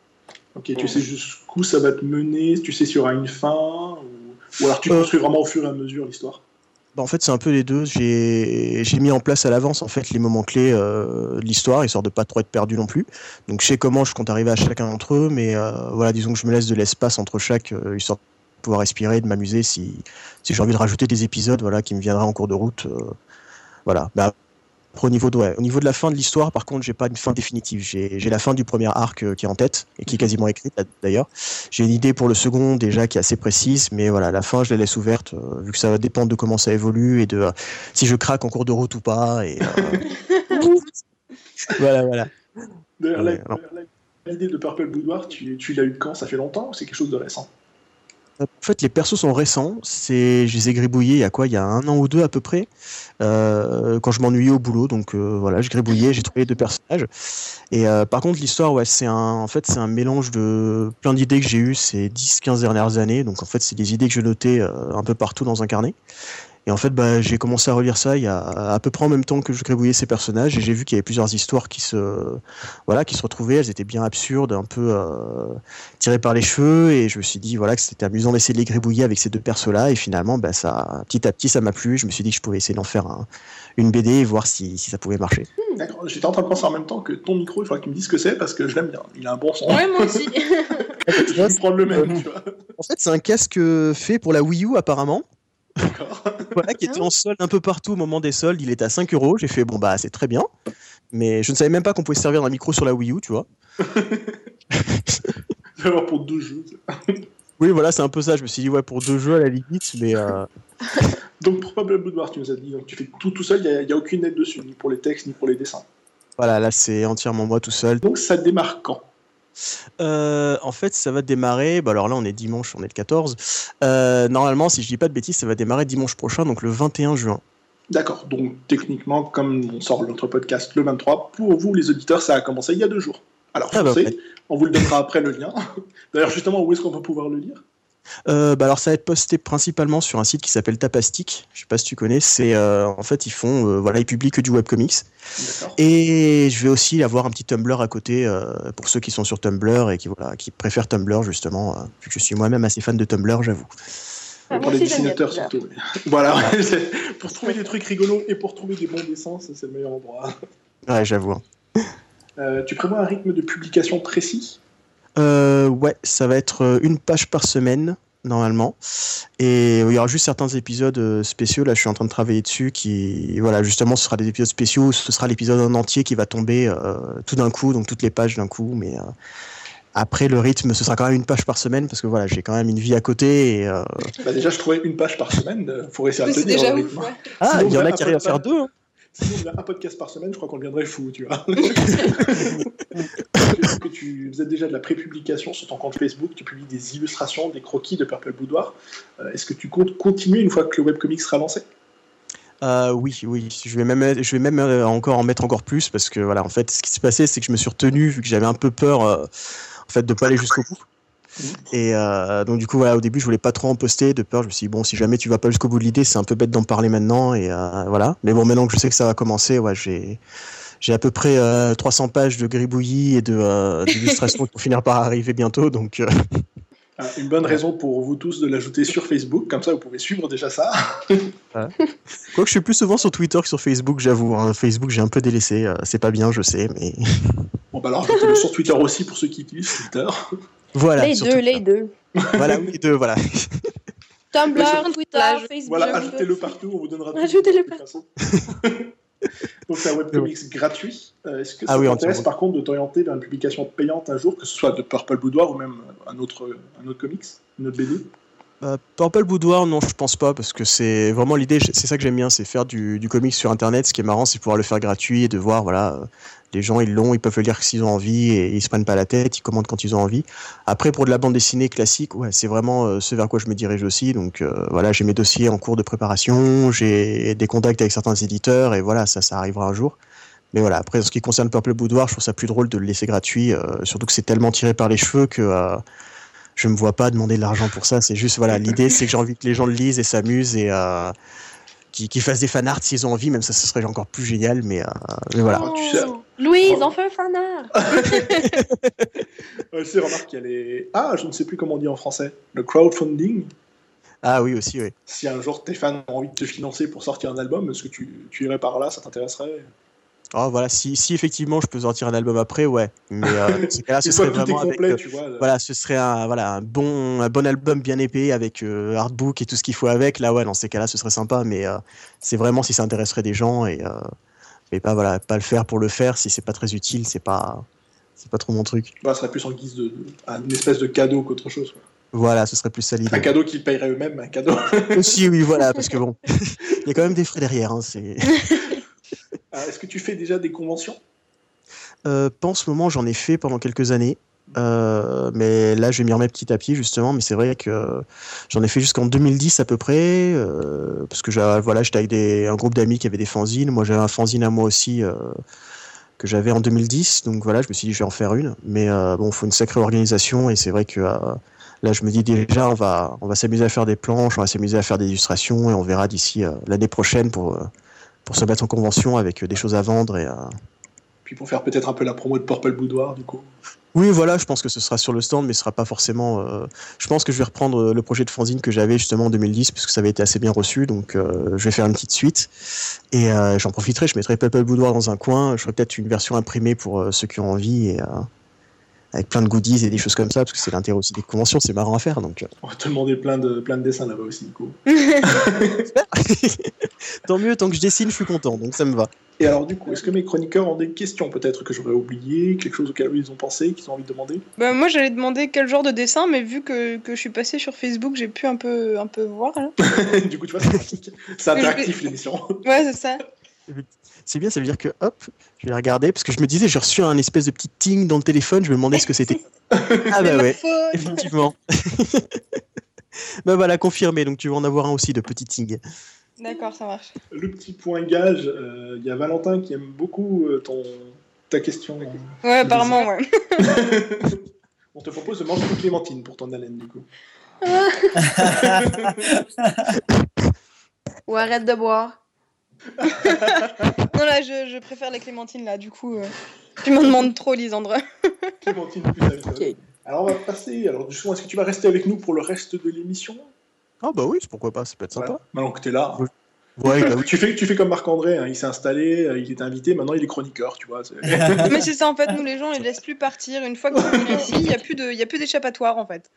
Ok, tu sais jusqu'où ça va te mener, tu sais s'il y aura une fin, ou, ou alors tu Euh. construis vraiment au fur et à mesure l'histoire? Bah, en fait, c'est un peu les deux. J'ai mis en place à l'avance en fait les moments clés euh, de l'histoire, histoire de pas trop être perdu non plus. Donc, je sais comment je compte arriver à chacun d'entre eux, mais euh, voilà, disons que je me laisse de l'espace entre chaque, euh, histoire de pouvoir respirer, de m'amuser si, si j'ai envie de rajouter des épisodes, voilà, qui me viendraient en cours de route. euh, voilà. Bah, après, au niveau de ouais, au niveau de la fin de l'histoire, par contre, j'ai pas une fin définitive. J'ai j'ai la fin du premier arc euh, qui est en tête et qui est quasiment écrite d'ailleurs. J'ai une idée pour le second déjà qui est assez précise, mais voilà, la fin je la laisse ouverte euh, vu que ça va dépendre de comment ça évolue et de euh, si je craque en cours de route ou pas. Et euh, voilà, voilà. L'idée de Purple Boudoir, tu, tu l'as eu de quand? Ça fait longtemps ou c'est quelque chose de récent? En fait, les persos sont récents. C'est, je les ai gribouillés il y a quoi? Il y a un an ou deux à peu près, euh, quand je m'ennuyais au boulot. Donc euh, voilà, je gribouillais, j'ai trouvé deux personnages. Et euh, par contre, l'histoire, ouais, c'est un, en fait, c'est un mélange de plein d'idées que j'ai eues ces 10-15 dernières années. Donc en fait, c'est des idées que je notais un peu partout dans un carnet. Et en fait, bah, j'ai commencé à relire ça il y a à peu près en même temps que je gribouillais ces personnages et j'ai vu qu'il y avait plusieurs histoires qui se, voilà, qui se retrouvaient. Elles étaient bien absurdes, un peu euh, tirées par les cheveux et je me suis dit voilà que c'était amusant d'essayer de les gribouiller avec ces deux persos-là et finalement, bah, ça, petit à petit, ça m'a plu. Je me suis dit que je pouvais essayer d'en faire un, une BD et voir si, si ça pouvait marcher. Hmm, D'accord. J'étais en train de penser en même temps que ton micro, il faudra que tu me dises ce que c'est parce que je l'aime bien. Il a un bon son. Ouais, moi aussi. je vais prendre le même. Tu vois. En fait, c'est un casque fait pour la Wii U apparemment. D'accord. voilà, qui était en solde un peu partout au moment des soldes. Il était à 5 euros. J'ai fait, bon, bah, c'est très bien. Mais je ne savais même pas qu'on pouvait se servir d'un micro sur la Wii U, tu vois. Avoir pour deux jeux. Oui, voilà, c'est un peu ça. Je me suis dit, ouais, pour deux jeux à la limite, mais. Euh... Donc, pour Pablo Boudoir, tu nous as dit, donc tu fais tout tout seul, il n'y a, a, aucune aide dessus, ni pour les textes, ni pour les dessins. Voilà, là, c'est entièrement moi tout seul. Donc, ça démarre quand? Euh, en fait, ça va démarrer. Bah alors là, on est dimanche, on est le 14. Euh, normalement, si je dis pas de bêtises, ça va démarrer dimanche prochain, donc le 21 juin. D'accord. Donc techniquement, comme on sort notre podcast le 23, pour vous les auditeurs, ça a commencé il y a deux jours. Alors, ah bah, ouais. on vous le donnera après le lien. D'ailleurs, justement, où est-ce qu'on peut pouvoir le lire? Euh, bah alors ça va être posté principalement sur un site qui s'appelle Tapastic. Je sais pas si tu connais. C'est euh, en fait ils font euh, voilà ils publient que du webcomics. Et je vais aussi avoir un petit Tumblr à côté euh, pour ceux qui sont sur Tumblr et qui voilà qui préfèrent Tumblr justement. vu que je suis moi-même assez fan de Tumblr, j'avoue. Ah, pour les dessinateurs surtout. voilà, pour trouver des trucs rigolos et pour trouver des bons dessins, c'est le meilleur endroit. Ouais, j'avoue. tu prévois un rythme de publication précis? Euh, ouais, ça va être une page par semaine normalement. Et il y aura juste certains épisodes spéciaux. Là, je suis en train de travailler dessus. Qui, voilà, justement, ce sera des épisodes spéciaux. Ce sera l'épisode en entier qui va tomber euh, tout d'un coup, donc toutes les pages d'un coup. Mais euh, après, le rythme, ce sera quand même une page par semaine parce que voilà, j'ai quand même une vie à côté. Et, euh... bah déjà, je trouvais une page par semaine. Faut réussir à tenir. Déjà ouf. Ouais. Ah, il y en a qui arrivent à faire deux. Hein. Sinon, un podcast par semaine, je crois qu'on deviendrait fou, tu vois. que tu faisais déjà de la prépublication sur ton compte Facebook, tu publies des illustrations, des croquis de Purple Boudoir. Euh, Est-ce que tu comptes continuer une fois que le webcomic sera lancé? Euh, oui, oui, je vais même, je vais même euh, encore en mettre encore plus parce que voilà, en fait, ce qui s'est passé, c'est que je me suis retenu vu que j'avais un peu peur, euh, en fait, de pas aller jusqu'au bout. Et euh, donc du coup voilà au début je voulais pas trop en poster de peur je me suis dit bon si jamais tu vas pas jusqu'au bout de l'idée c'est un peu bête d'en parler maintenant et euh, voilà. Mais bon maintenant que je sais que ça va commencer ouais j'ai j'ai à peu près euh, 300 pages de gribouillis et de euh, d'illustrations qui vont finir par arriver bientôt donc euh, une bonne raison pour vous tous de l'ajouter sur Facebook comme ça vous pouvez suivre déjà ça. Quoique je suis plus souvent sur Twitter que sur Facebook j'avoue hein. Facebook j'ai un peu délaissé euh, c'est pas bien je sais mais bon bah alors ajoutez-le sur Twitter aussi pour ceux qui utilisent Twitter voilà, les deux, les deux. Voilà, les deux, voilà. Tumblr, Twitter, Facebook. Voilà, ajoutez-le partout, on vous donnera tout. Ajoutez-le partout. Donc c'est un webcomics gratuit. Euh, Est-ce que ça ah oui, t'intéresse par contre de t'orienter vers une publication payante un jour, que ce soit de Purple Boudoir ou même un autre, un autre comics, une autre BD? Euh, Purple Boudoir, non, je pense pas, parce que c'est vraiment l'idée, c'est ça que j'aime bien, c'est faire du, du comics sur Internet. Ce qui est marrant, c'est pouvoir le faire gratuit et de voir, voilà, les gens ils l'ont, ils peuvent le lire s'ils ont envie et ils se prennent pas la tête, ils commandent quand ils ont envie. Après pour de la bande dessinée classique, ouais, c'est vraiment euh, ce vers quoi je me dirige aussi. Donc euh, voilà, j'ai mes dossiers en cours de préparation, j'ai des contacts avec certains éditeurs et voilà, ça ça arrivera un jour. Mais voilà, après en ce qui concerne Purple Boudoir, je trouve ça plus drôle de le laisser gratuit, euh, surtout que c'est tellement tiré par les cheveux que euh, je me vois pas demander de l'argent pour ça. C'est juste voilà, l'idée c'est que j'ai envie que les gens le lisent et s'amusent et euh, qu'ils qu fassent des fanarts s'ils ont envie, même ça ce serait encore plus génial, mais, mais voilà. Oh, tu sais, Louise, on fait un fanart Je sais, remarque qu'il y a les... Ah, je ne sais plus comment on dit en français. Le crowdfunding. Ah oui, aussi, oui. Si un jour tes fans ont envie de te financer pour sortir un album, est-ce que tu, tu irais par là? Ça t'intéresserait? Oh, voilà, si, si effectivement je peux sortir un album après, ouais. Mais euh, ce cas-là, ce serait vraiment complet, avec, tu vois, là. voilà, ce serait un, voilà, un bon, un bon album bien épais avec euh, artbook et tout ce qu'il faut avec. Là, ouais, dans ces cas-là, ce serait sympa. Mais euh, c'est vraiment si ça intéresserait des gens et, euh, et pas voilà, pas le faire pour le faire. Si c'est pas très utile, c'est pas, c'est pas trop mon truc. Bah, ça serait plus en guise de, de une espèce de cadeau qu'autre chose. Quoi. Voilà, ce serait plus ça l'idée. Un cadeau qu'ils paieraient eux-mêmes, un cadeau. Aussi, oui, voilà, parce que bon, il y a quand même des frais derrière. Hein, c'est. Ah, Est-ce que tu fais déjà des conventions? Euh, pas en ce moment, j'en ai fait pendant quelques années. Euh, mais là, je vais m'y remettre petit à petit, justement. Mais c'est vrai que j'en ai fait jusqu'en 2010 à peu près. euh, parce que voilà, j'étais avec un groupe d'amis qui avaient des fanzines. Moi, j'avais un fanzine à moi aussi euh, que j'avais en 2010. Donc voilà, je me suis dit, je vais en faire une. Mais bon, il faut une sacrée organisation. Et c'est vrai que là, je me dis déjà, on va, on va s'amuser à faire des planches, on va s'amuser à faire des illustrations. Et on verra d'ici l'année prochaine pour, pour se mettre en convention avec des choses à vendre. Et, euh, Puis pour faire peut-être un peu la promo de Purple Boudoir, du coup. Oui, voilà, je pense que ce sera sur le stand, mais ce sera pas forcément. euh, Je pense que je vais reprendre euh, le projet de fanzine que j'avais justement en 2010, puisque ça avait été assez bien reçu, donc euh, je vais faire une petite suite. Et j'en profiterai, je mettrai Purple Boudoir dans un coin, je ferai peut-être une version imprimée pour ceux qui ont envie, avec plein de goodies et des choses comme ça, parce que c'est l'intérêt aussi des conventions, c'est marrant à faire, donc. euh, On va te demander plein de, plein de dessins là-bas aussi, du coup. tant mieux, tant que je dessine, je suis content, donc ça me va. Et alors, du coup, est-ce que mes chroniqueurs ont des questions peut-être que j'aurais oublié, quelque chose auquel ils ont pensé, qu'ils ont envie de demander? Bah, moi, j'allais demander quel genre de dessin, mais vu que, que je suis passée sur Facebook, j'ai pu un peu, un peu voir. Là. Du coup, tu vois. C'est interactif l'émission. Ouais, c'est ça. C'est bien, ça veut dire que hop, je vais regarder, parce que je me disais, j'ai reçu un espèce de petit ting dans le téléphone, je me demandais ce que c'était. ah bah ouais. Effectivement. bah voilà, confirmé. Donc tu vas en avoir un aussi de petit ting. D'accord, ça marche. Le petit point gage, euh, il y a Valentin qui aime beaucoup euh, ton, ta question. Ouais, apparemment, ouais. On te propose de manger une clémentine pour ton haleine, du coup. Ou arrête de boire. Non, là, je, je préfère la clémentine, là, du coup. euh, Tu m'en demandes trop, Lisandre. Clémentine plus alcool. Ok. Alors, on va passer. Alors, justement, est-ce que tu vas rester avec nous pour le reste de l'émission? Ah bah oui, pourquoi pas, ça peut être sympa. Voilà. Maintenant que tu es là. Oui. Ouais, bah oui. tu, fais, tu fais comme Marc-André, hein, il s'est installé, euh, il est invité, maintenant il est chroniqueur, tu vois. Mais c'est ça, en fait, nous, les gens, ils laissent plus partir. Une fois que sont ici, il n'y a plus d'échappatoire, en fait.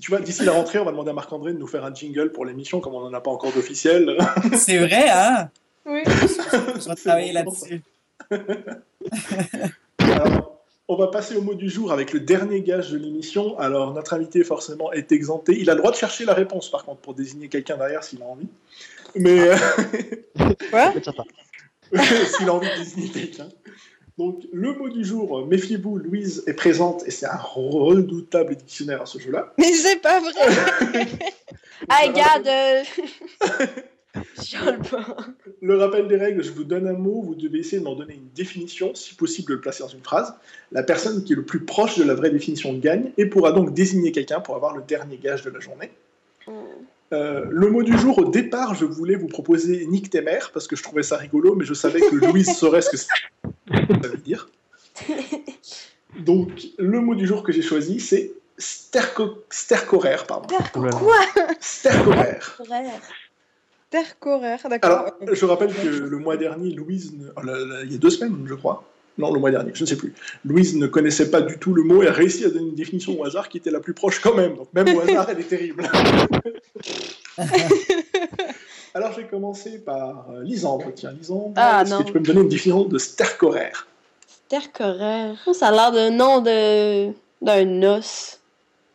Tu vois, d'ici la rentrée, on va demander à Marc-André de nous faire un jingle pour l'émission, comme on n'en a pas encore d'officiel. C'est vrai, hein? Oui. Je vais travailler là-dessus. On va passer au mot du jour avec le dernier gage de l'émission. Alors, notre invité, forcément, est exempté. Il a le droit de chercher la réponse, par contre, pour désigner quelqu'un derrière s'il a envie. Mais sympa. s'il a envie de désigner quelqu'un. Donc, le mot du jour, méfiez-vous, Louise est présente et c'est un redoutable dictionnaire à ce jeu-là. Mais c'est pas vrai regarde. Euh. Le rappel des règles, je vous donne un mot, vous devez essayer de m'en donner une définition, si possible de le placer dans une phrase. La personne qui est le plus proche de la vraie définition gagne et pourra donc désigner quelqu'un pour avoir le dernier gage de la journée. Euh, le mot du jour, au départ, je voulais vous proposer Nick tes mères, parce que je trouvais ça rigolo, mais je savais que Louise saurait ce que ça veut dire. Donc, le mot du jour que j'ai choisi, c'est sterco... stercoraire. Pardon. Quoi? Stercoraire. Frère. Tercoraire, Alors, d'accord. je rappelle que le mois dernier, Louise, ne- oh, là, là, il y a deux semaines, je crois. Non, le mois dernier, je ne sais plus. Louise ne connaissait pas du tout le mot et a réussi à donner une définition au hasard qui était la plus proche quand même. Donc, même au hasard, elle est terrible. Alors, je vais commencer par euh, Lisandre. Tiens, Lisandre, Ah, est-ce que tu peux me donner une définition de stercoraire Tercoraire. Ça a l'air d'un nom de. d'un os.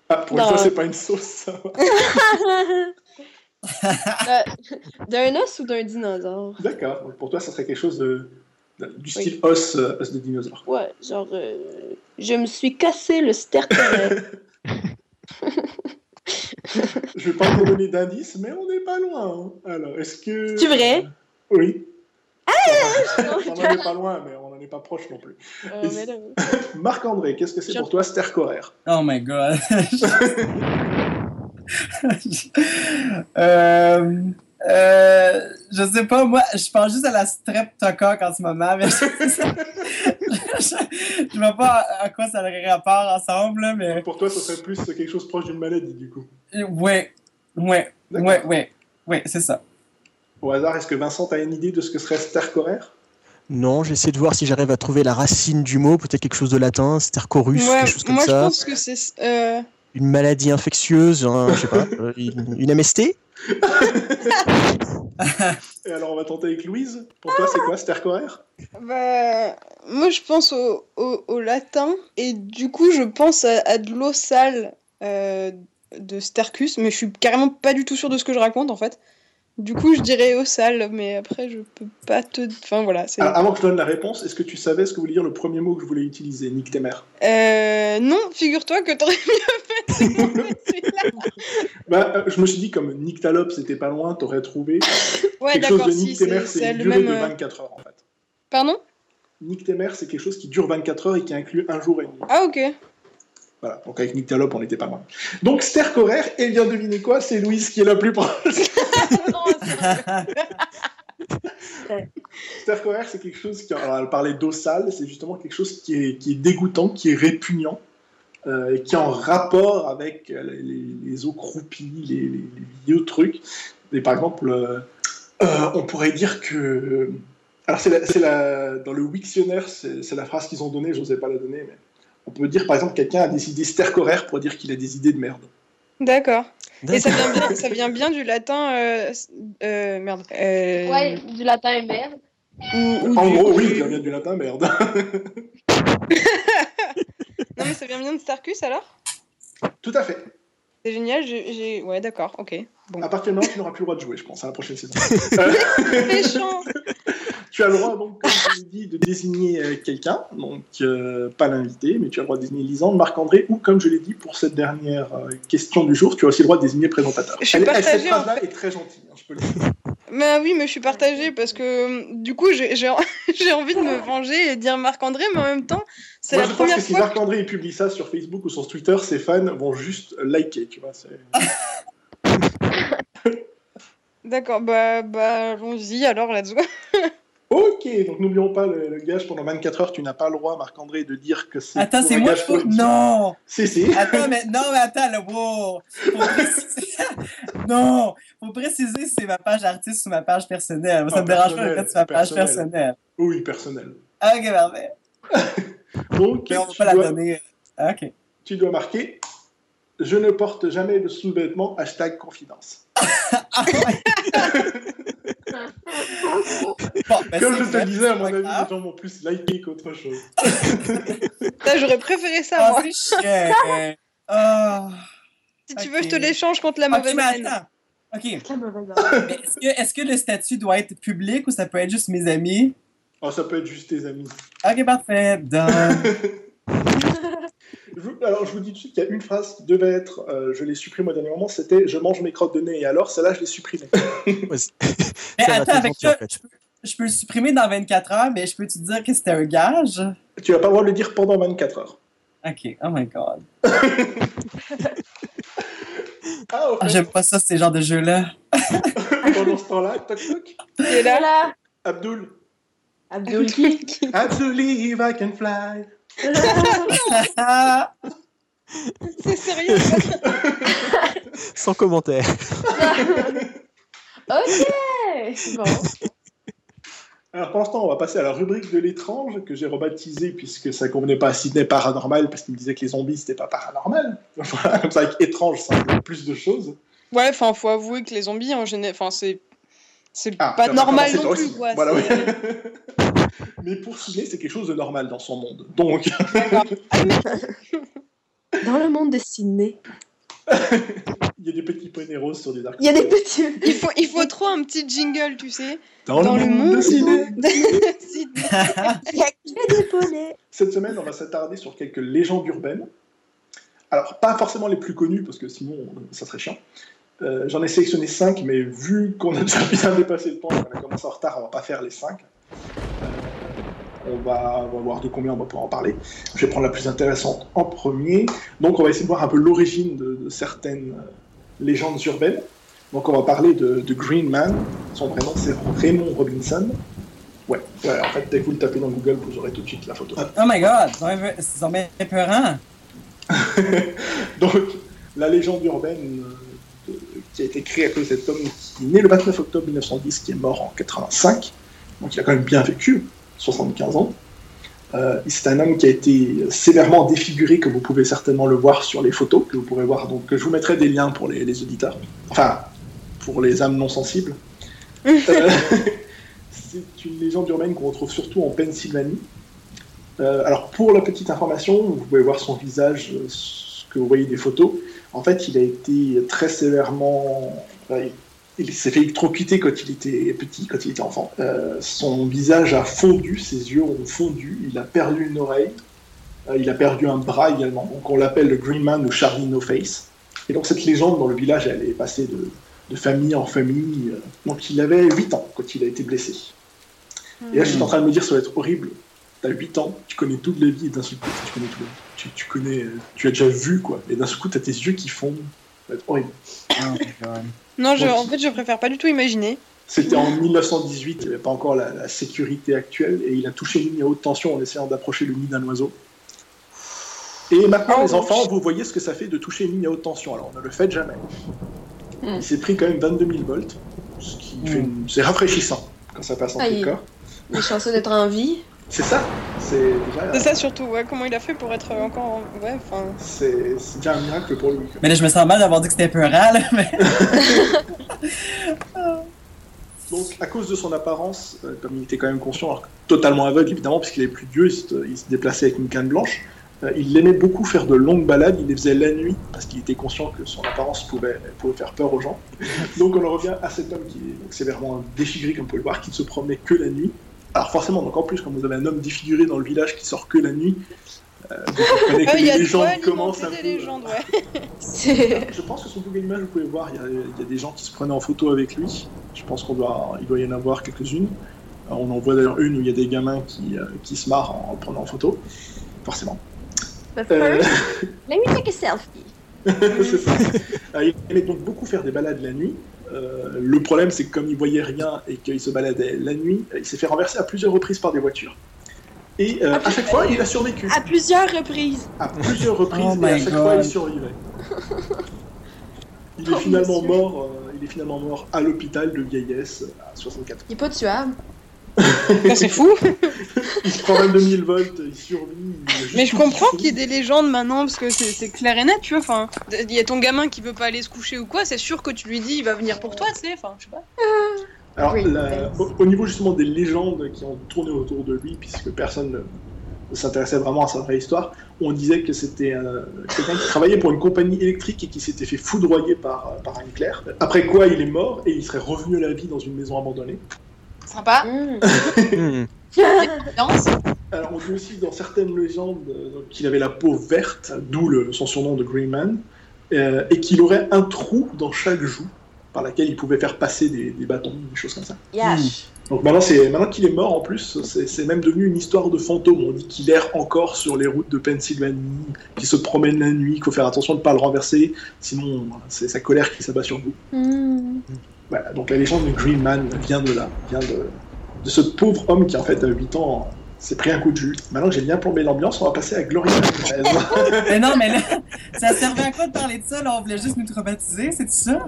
Ah, pour une fois, c'est pas une sauce, ça. Euh, d'un os ou d'un dinosaure? D'accord. Pour toi, ça serait quelque chose de, de- du style os, euh, os de dinosaure. Ouais, genre. euh, je me suis cassé le stercoraire. Je vais pas vous donner d'indices, mais on n'est pas loin. hein. Alors, est-ce que. C'est vrai? Oui. Ah! on n'en est pas loin, mais on n'en est pas proche non plus. Euh, Marc-André, qu'est-ce que c'est Je- pour toi, stercoraire? Oh my god. euh, euh, je sais pas, moi, je pense juste à la streptocoque en ce moment, mais je, je, je vois pas à quoi ça aurait rapport ensemble, mais Pour toi, ce serait plus quelque chose proche d'une maladie, du coup. ouais, ouais, D'accord. ouais, ouais, ouais, c'est ça. Au hasard, est-ce que Vincent a une idée de ce que serait stercoraire? Non, j'essaie de voir si j'arrive à trouver la racine du mot, peut-être quelque chose de latin, stercorus, Ouais, quelque chose comme moi, je ça. pense que c'est. euh, Une maladie infectieuse, un- je sais pas, euh, une, une MST Et alors, on va tenter avec Louise. Pour toi, c'est quoi, stercoraire Bah, moi, je pense au, au, au latin, et du coup, je pense à, à de l'eau sale euh, de Stercus, mais je suis carrément pas du tout sûre de ce que je raconte, en fait. Du coup, je dirais au sale, mais après, je peux pas te. Enfin, voilà. c'est- Ah, Avant que je donne la réponse, est-ce que tu savais ce que voulait dire le premier mot que je voulais utiliser, Nick tes mères Euh, non, figure-toi que t'aurais mieux fait bah, euh, Je me suis dit, comme Nick Talop, c'était pas loin, t'aurais trouvé. Ouais, quelque chose d'accord, si, tes c'est une le durée même. de euh, 24 heures en fait. Pardon? Nick tes mères, c'est quelque chose qui dure 24 heures et qui inclut un jour et demi. Ah, ok. Voilà, donc avec Nick Talop, on n'était pas loin. Donc, sterk horaire, et bien devinez quoi, c'est Louise qui est la plus proche. Sterk horaire, c'est quelque chose qui. Alors, elle parlait d'eau sale, c'est justement quelque chose qui est, dégoûtant, qui est répugnant, euh, qui est en rapport avec euh, les, les- eaux croupies, les, vieux trucs. Et par exemple, euh, euh, on pourrait dire que. Alors, c'est dans le Wiktionnaire, c'est la phrase qu'ils ont donnée, je n'osais pas la donner, mais on peut dire par exemple quelqu'un a des idées pour dire qu'il a des idées de merde. D'accord. Et ça vient bien, ça vient bien du latin. Euh, euh, merde. Euh, Ouais, du latin et merde. ou- ou En du- gros, oui, ça vient du latin merde. Non, mais ça vient bien de Starkus alors? Tout à fait. C'est génial. j'ai- j'ai- Ouais, d'accord, ok. Bon. À partir de maintenant, tu n'auras plus le droit de jouer, je pense, à la prochaine saison. Méchant Tu as le droit, donc, comme je l'ai dit, de désigner euh, quelqu'un, donc euh, pas l'invité, mais tu as le droit de désigner Lisande, Marc-André, ou comme je l'ai dit pour cette dernière euh, question du jour, tu as aussi le droit de désigner présentateur. Je suis Elle- elle- partagée, cette phrase-là en fait. est très gentille, hein, je peux le dire. Bah oui, mais je suis partagée parce que du coup, j'ai envie de me venger et de dire Marc-André, mais en même temps, c'est la je pense première que si. Marc-André publie ça sur Facebook ou sur Twitter, ses fans vont juste liker, tu vois. D'accord, bah, bah allons-y alors, let's go. Ok, donc n'oublions pas le, le gage pendant 24 heures, tu n'as pas le droit, Marc-André, de dire que c'est. Attends, c'est moi qui faut. Non! Si, si. Attends, mais non, mais attends, là, wow! Faut préciser. non! Faut préciser si c'est ma page artiste ou ma page personnelle. Ça Ah, me dérange pas de personnel, mettre sur ma page personnel. personnelle. Oui, personnel. Ah, ok, parfait. Donc, Mais on tu pas la dois- donner. Ah, ok. tu dois marquer Je ne porte jamais de sous-vêtements, hashtag confidence. Ah. Bon, ben, Comme je te le disais, à mon avis, les gens vont plus liker qu'autre chose. J'aurais préféré ça, Ah, moi. Ah. Si tu veux, je te l'échange contre la Ok, mauvaise mais haine. attends. Ok. Mais que, est-ce que le statut doit être public ou ça peut être juste mes amis? Oh, ça peut être juste tes amis. Ok, parfait. Done. Alors, je vous dis tout de suite qu'il y a une phrase qui devait être, euh, je l'ai supprimée au dernier moment, c'était Je mange mes crottes de nez, et alors, celle-là, je l'ai supprimée. Mais attends, avec gentil, en ça, fait. je, peux, je peux le supprimer dans 24 heures, mais je peux te dire que c'était un gage? Tu n'as pas de le dire pendant 24 heures. Ok, oh my god. Ah, fait, J'aime pas ça, ces genres de jeux-là. pendant ce temps-là, toc toc, Et là, Voilà. Abdul. Abdul qui? I believe I can fly. Ah, c'est sérieux Sans commentaire. Ok. Bon. Alors, pour l'instant, on va passer à la rubrique de l'étrange que j'ai rebaptisée puisque ça convenait pas à Sydney paranormal parce qu'il me disait que les zombies c'était pas paranormal. Voilà, comme ça, avec étrange, ça englobe plus de choses. Ouais, enfin, faut avouer que les zombies, en général, enfin, c'est. C'est Ah, pas normal non plus, quoi. Voilà, oui. Mais pour Sydney, c'est quelque chose de normal dans son monde. Donc. Dans le monde de Sydney, il y a des petits poneys roses sur des arcs. il y a des petits. Il faut, il faut trop un petit jingle, tu sais. Dans, Dans le monde de Sydney. Si- Il y a que des poneys. Cette semaine, on va s'attarder sur quelques légendes urbaines. Alors, pas forcément les plus connues, parce que sinon, ça serait chiant. Euh, J'en ai sélectionné 5, mais vu qu'on a déjà bien dépassé le temps et qu'on a commencé en retard, on va pas faire les 5. On, va, on va voir de combien on va pouvoir en parler. Je vais prendre la plus intéressante en premier. Donc, on va essayer de voir un peu l'origine de, de certaines euh, légendes urbaines. Donc, on va parler de, de Green Man. Son vrai nom, c'est Raymond Robinson. Ouais, ouais, en fait, dès que vous le tapez dans Google, vous aurez tout de suite la photo. oh my god, c'est bien épeurant. Donc, la légende urbaine euh, de- qui a été créée à cause de cet homme qui est né le 29 octobre 1910, qui est mort en 85, donc il a quand même bien vécu, 75 ans. Euh, c'est un homme qui a été sévèrement défiguré, comme vous pouvez certainement le voir sur les photos que vous pourrez voir. Donc, je vous mettrai des liens pour les, les auditeurs, enfin, pour les âmes non sensibles. Euh, c'est une légende urbaine qu'on retrouve surtout en Pennsylvanie. Euh, alors, pour la petite information, vous pouvez voir son visage, ce que vous voyez des photos. En fait, il a été très sévèrement. enfin, il- s'est fait électrocuter quand il était petit, quand il était enfant. Euh, son visage a fondu, ses yeux ont fondu, il a perdu une oreille, euh, il a perdu un bras également. Donc on l'appelle le Green Man ou Charlie No Face. Et donc cette légende dans le village, elle est passée de, famille en famille. euh. Donc il avait 8 ans quand il a été blessé. Et là, je suis en train de me dire, ça va être horrible. T'as 8 ans, tu connais toute la vie, et d'un seul coup, tu connais tout. Tu, tu connais, tu as déjà vu, quoi. Et d'un seul coup, t'as tes yeux qui fondent. Ça va être horrible. Oh. Non, je, en fait, je préfère pas du tout imaginer. C'était en 1918, il n'y avait pas encore la, la sécurité actuelle, et il a touché une ligne à haute tension en essayant d'approcher le nid d'un oiseau. Et maintenant, Oh, les enfants, vous voyez ce que ça fait de toucher une ligne à haute tension. Alors, ne le faites jamais. Hmm. Il s'est pris quand même 22 000 volts, ce qui fait une- c'est rafraîchissant quand ça passe en Aïe. tout corps. Il est chanceux d'être en vie. C'est ça. C'est déjà, C'est ça surtout, ouais. Comment il a fait pour être encore. en- Ouais, enfin. c'est c'est déjà un miracle pour lui. quoi. Mais là, je me sens mal d'avoir dit que c'était peurant, là, mais... Donc, à cause de son apparence, euh, comme il était quand même conscient, alors totalement aveugle évidemment, puisqu'il est plus vieux, il se, il se déplaçait avec une canne blanche, euh, il aimait beaucoup faire de longues balades, il les faisait la nuit, parce qu'il était conscient que son apparence pouvait, pouvait faire peur aux gens. donc, on en revient à cet homme qui est donc, sévèrement défiguré, comme vous pouvez le voir, qui ne se promenait que la nuit. Alors, forcément, donc en plus, quand vous avez un homme défiguré dans le village qui sort que la nuit, euh, vous que il y les légendes commencent un alimenter peu. des légendes, ouais. C'est. Je pense que sur Google Images, vous pouvez voir, il y, a, il y a des gens qui se prenaient en photo avec lui. Je pense qu'on doit, il doit y en avoir quelques-unes. Euh, On en voit d'ailleurs une où il y a des gamins qui, euh, qui se marrent en, en prenant en photo, forcément. But Euh, first, let me take a selfie. c'est ça. Euh, il aimait donc beaucoup faire des balades la nuit. Euh, le problème, c'est que comme il voyait rien et qu'il se baladait la nuit, euh, il s'est fait renverser à plusieurs reprises par des voitures. Et euh, à chaque fois, il a survécu. À plusieurs reprises. À plusieurs reprises, Oh et à chaque God. fois, il survivait. Il est, Oh, finalement mort, euh, il est finalement mort à l'hôpital de vieillesse à 64 ans. Il est pas tuable. C'est fou. Il se prend 22 000 volts, il survit. il Mais je comprends qu'il y ait des légendes maintenant parce que c'est clair et net, tu vois. Enfin, il y a ton gamin qui veut pas aller se coucher ou quoi, c'est sûr que tu lui dis il va venir pour toi, tu sais. Enfin, je sais pas. Alors, Oui, la- thanks. au, au niveau justement des légendes qui ont tourné autour de lui, puisque personne ne, ne s'intéressait vraiment à sa vraie histoire, on disait que c'était euh, quelqu'un qui travaillait pour une compagnie électrique et qui s'était fait foudroyer par, euh, par un éclair. Après quoi, il est mort et il serait revenu à la vie dans une maison abandonnée. Sympa. Danse. Alors, on dit aussi dans certaines légendes euh, qu'il avait la peau verte, d'où le- son surnom de Green Man, euh, et qu'il aurait un trou dans chaque joue par laquelle il pouvait faire passer des, des bâtons, des choses comme ça. Yash. Donc maintenant, c'est maintenant qu'il est mort en plus, c'est c'est même devenu une histoire de fantôme. On dit qu'il erre encore sur les routes de Pennsylvanie, qu'il se promène la nuit, qu'il faut faire attention de ne pas le renverser, sinon c'est sa colère qui s'abat sur vous. Hmm. Voilà, donc la légende du Green Man vient de là, vient de, de ce pauvre homme qui en fait à 8 ans s'est pris un coup de jus. Maintenant que j'ai bien plombé l'ambiance, on va passer à Gloria. Mais non, mais là, ça servait à quoi de parler de ça, là? On voulait juste nous traumatiser, c'est ça?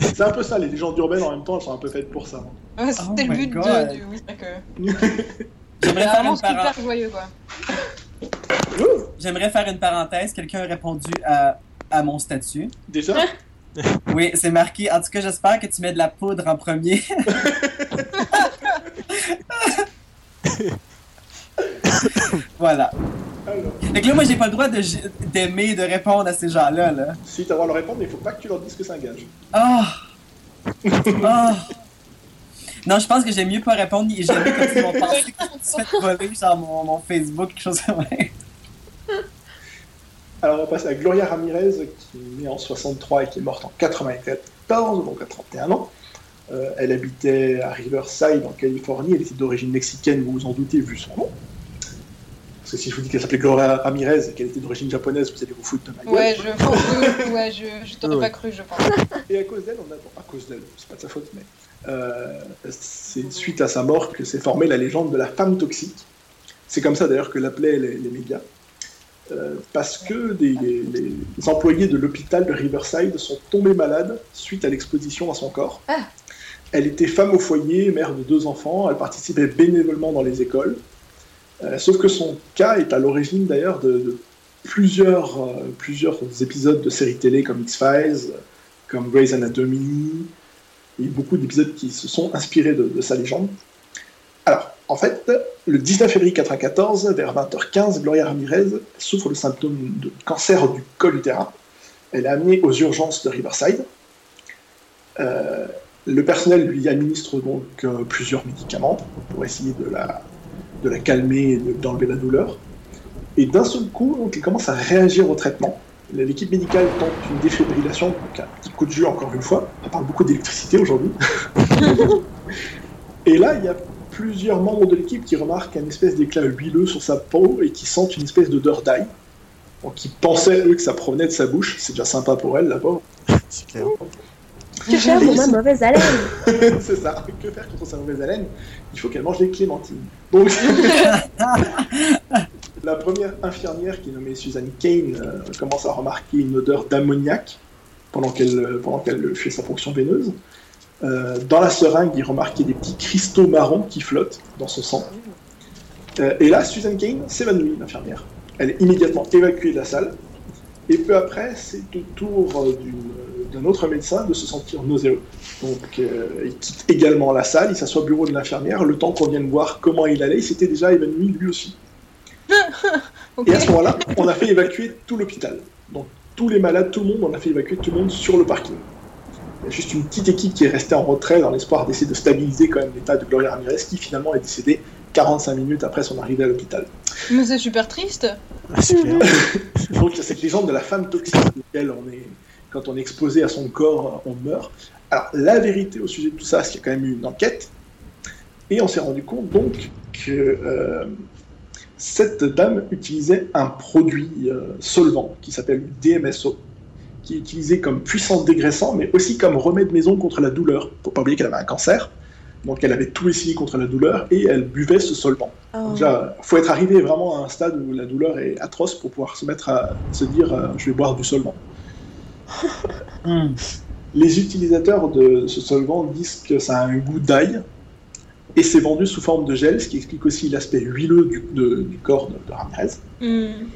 c'est un peu ça, les légendes urbaines en même temps, elles sont un peu faites pour ça. Ouais, C'était Oh le but de, du. Oui, que. J'aimerais faire, une para- super joyeux, quoi. J'aimerais faire une parenthèse. Quelqu'un a répondu à, à mon statut. Déjà, Oui, c'est marqué. En tout cas, j'espère que tu mets de la poudre en premier. voilà. que là, moi, j'ai pas le droit de d'aimer, de répondre à ces gens-là. Là. si tu as le droit de le répondre, mais il faut pas que tu leur dises que c'est un gage. Ah! Ah! Non, je pense que j'aime mieux pas répondre. J'ai jamais comme si mon pensée que suis fait voler, genre mon, mon Facebook, quelque chose comme ça. Alors on va passer à Gloria Ramirez, qui est née en 63 et qui est morte en 94, donc à 31 ans. Euh, elle habitait à Riverside, en Californie. Elle était d'origine mexicaine, vous vous en doutez, vu son nom. Parce que si je vous dis qu'elle s'appelait Gloria Ramirez et qu'elle était d'origine japonaise, vous allez vous foutre de ma gueule. Ouais, je pense que. Ouais, je, je t'aurais Ouais. pas cru, je pense. Et à cause d'elle, on a... bon, à cause d'elle, c'est pas de sa faute, mais euh, c'est suite à sa mort que s'est formée la légende de la femme toxique. C'est comme ça d'ailleurs que l'appelaient les, les médias. Euh, parce que des- les, les employés de l'hôpital de Riverside sont tombés malades suite à l'exposition à son corps. Ah. Elle était femme au foyer, mère de deux enfants, elle participait bénévolement dans les écoles. Euh, sauf que son cas est à l'origine d'ailleurs de, de plusieurs, euh, plusieurs épisodes de séries télé comme X-Files, comme Grey's Anatomy, et beaucoup d'épisodes qui se sont inspirés de, de sa légende. En fait, le 19 février 1994, vers 20h15, Gloria Ramirez souffre de symptômes de cancer du col utérin. Elle est amenée aux urgences de Riverside. Euh, Le personnel lui administre donc euh, plusieurs médicaments pour essayer de la, de la calmer et de- d'enlever la douleur. Et d'un seul coup, donc, il commence à réagir au traitement. L'équipe médicale tente une défibrillation, donc un petit coup de jus encore une fois. On parle beaucoup d'électricité aujourd'hui. et là, il y a plusieurs membres de l'équipe qui remarquent un espèce d'éclat huileux sur sa peau et qui sentent une espèce d'odeur d'ail. Donc ils pensaient, eux, que ça provenait de sa bouche. C'est déjà sympa pour elle, la pauvre. C'est clair. Que faire pour ma mauvaise haleine? c'est ça. Que faire contre sa mauvaise haleine? Il faut qu'elle mange des clémentines. Donc, la première infirmière, qui est nommée Suzanne Kane, euh, commence à remarquer une odeur d'ammoniac pendant qu'elle euh, pendant qu'elle fait sa fonction veineuse. Euh, dans la seringue, il remarquait des petits cristaux marrons qui flottent dans son sang. Euh, et là, Suzanne Kane s'évanouit, l'infirmière. Elle est immédiatement évacuée de la salle. Et peu après, c'est au tour euh, d'un autre médecin de se sentir nauséeux. Donc, euh, il quitte également la salle, il s'assoit au bureau de l'infirmière. Le temps qu'on vienne voir comment il allait, il s'était déjà évanoui lui aussi. Et à ce moment-là, on a fait évacuer tout l'hôpital. Donc, tous les malades, tout le monde, on a fait évacuer tout le monde sur le parking. Il y a juste une petite équipe qui est restée en retrait dans l'espoir d'essayer de stabiliser quand même l'état de Gloria Ramirez, qui finalement est décédée 45 minutes après son arrivée à l'hôpital. Mais c'est super triste. Ah, c'est clair. Donc il y a cette légende de la femme toxique, laquelle on est, quand on est exposé à son corps, on meurt. Alors la vérité au sujet de tout ça, c'est qu'il y a quand même eu une enquête, et on s'est rendu compte donc que euh, cette dame utilisait un produit euh, solvant qui s'appelle DMSO, qui est utilisé comme puissant dégraissant, mais aussi comme remède maison contre la douleur. Faut pas oublier qu'elle avait un cancer, donc elle avait tout essayé contre la douleur et elle buvait ce solvant. Oh. Déjà, faut être arrivé vraiment à un stade où la douleur est atroce pour pouvoir se mettre à se dire euh, je vais boire du solvant. Hmm. Les utilisateurs de ce solvant disent que ça a un goût d'ail et c'est vendu sous forme de gel, ce qui explique aussi l'aspect huileux du, de- du corps de, de Ramirez. Hmm.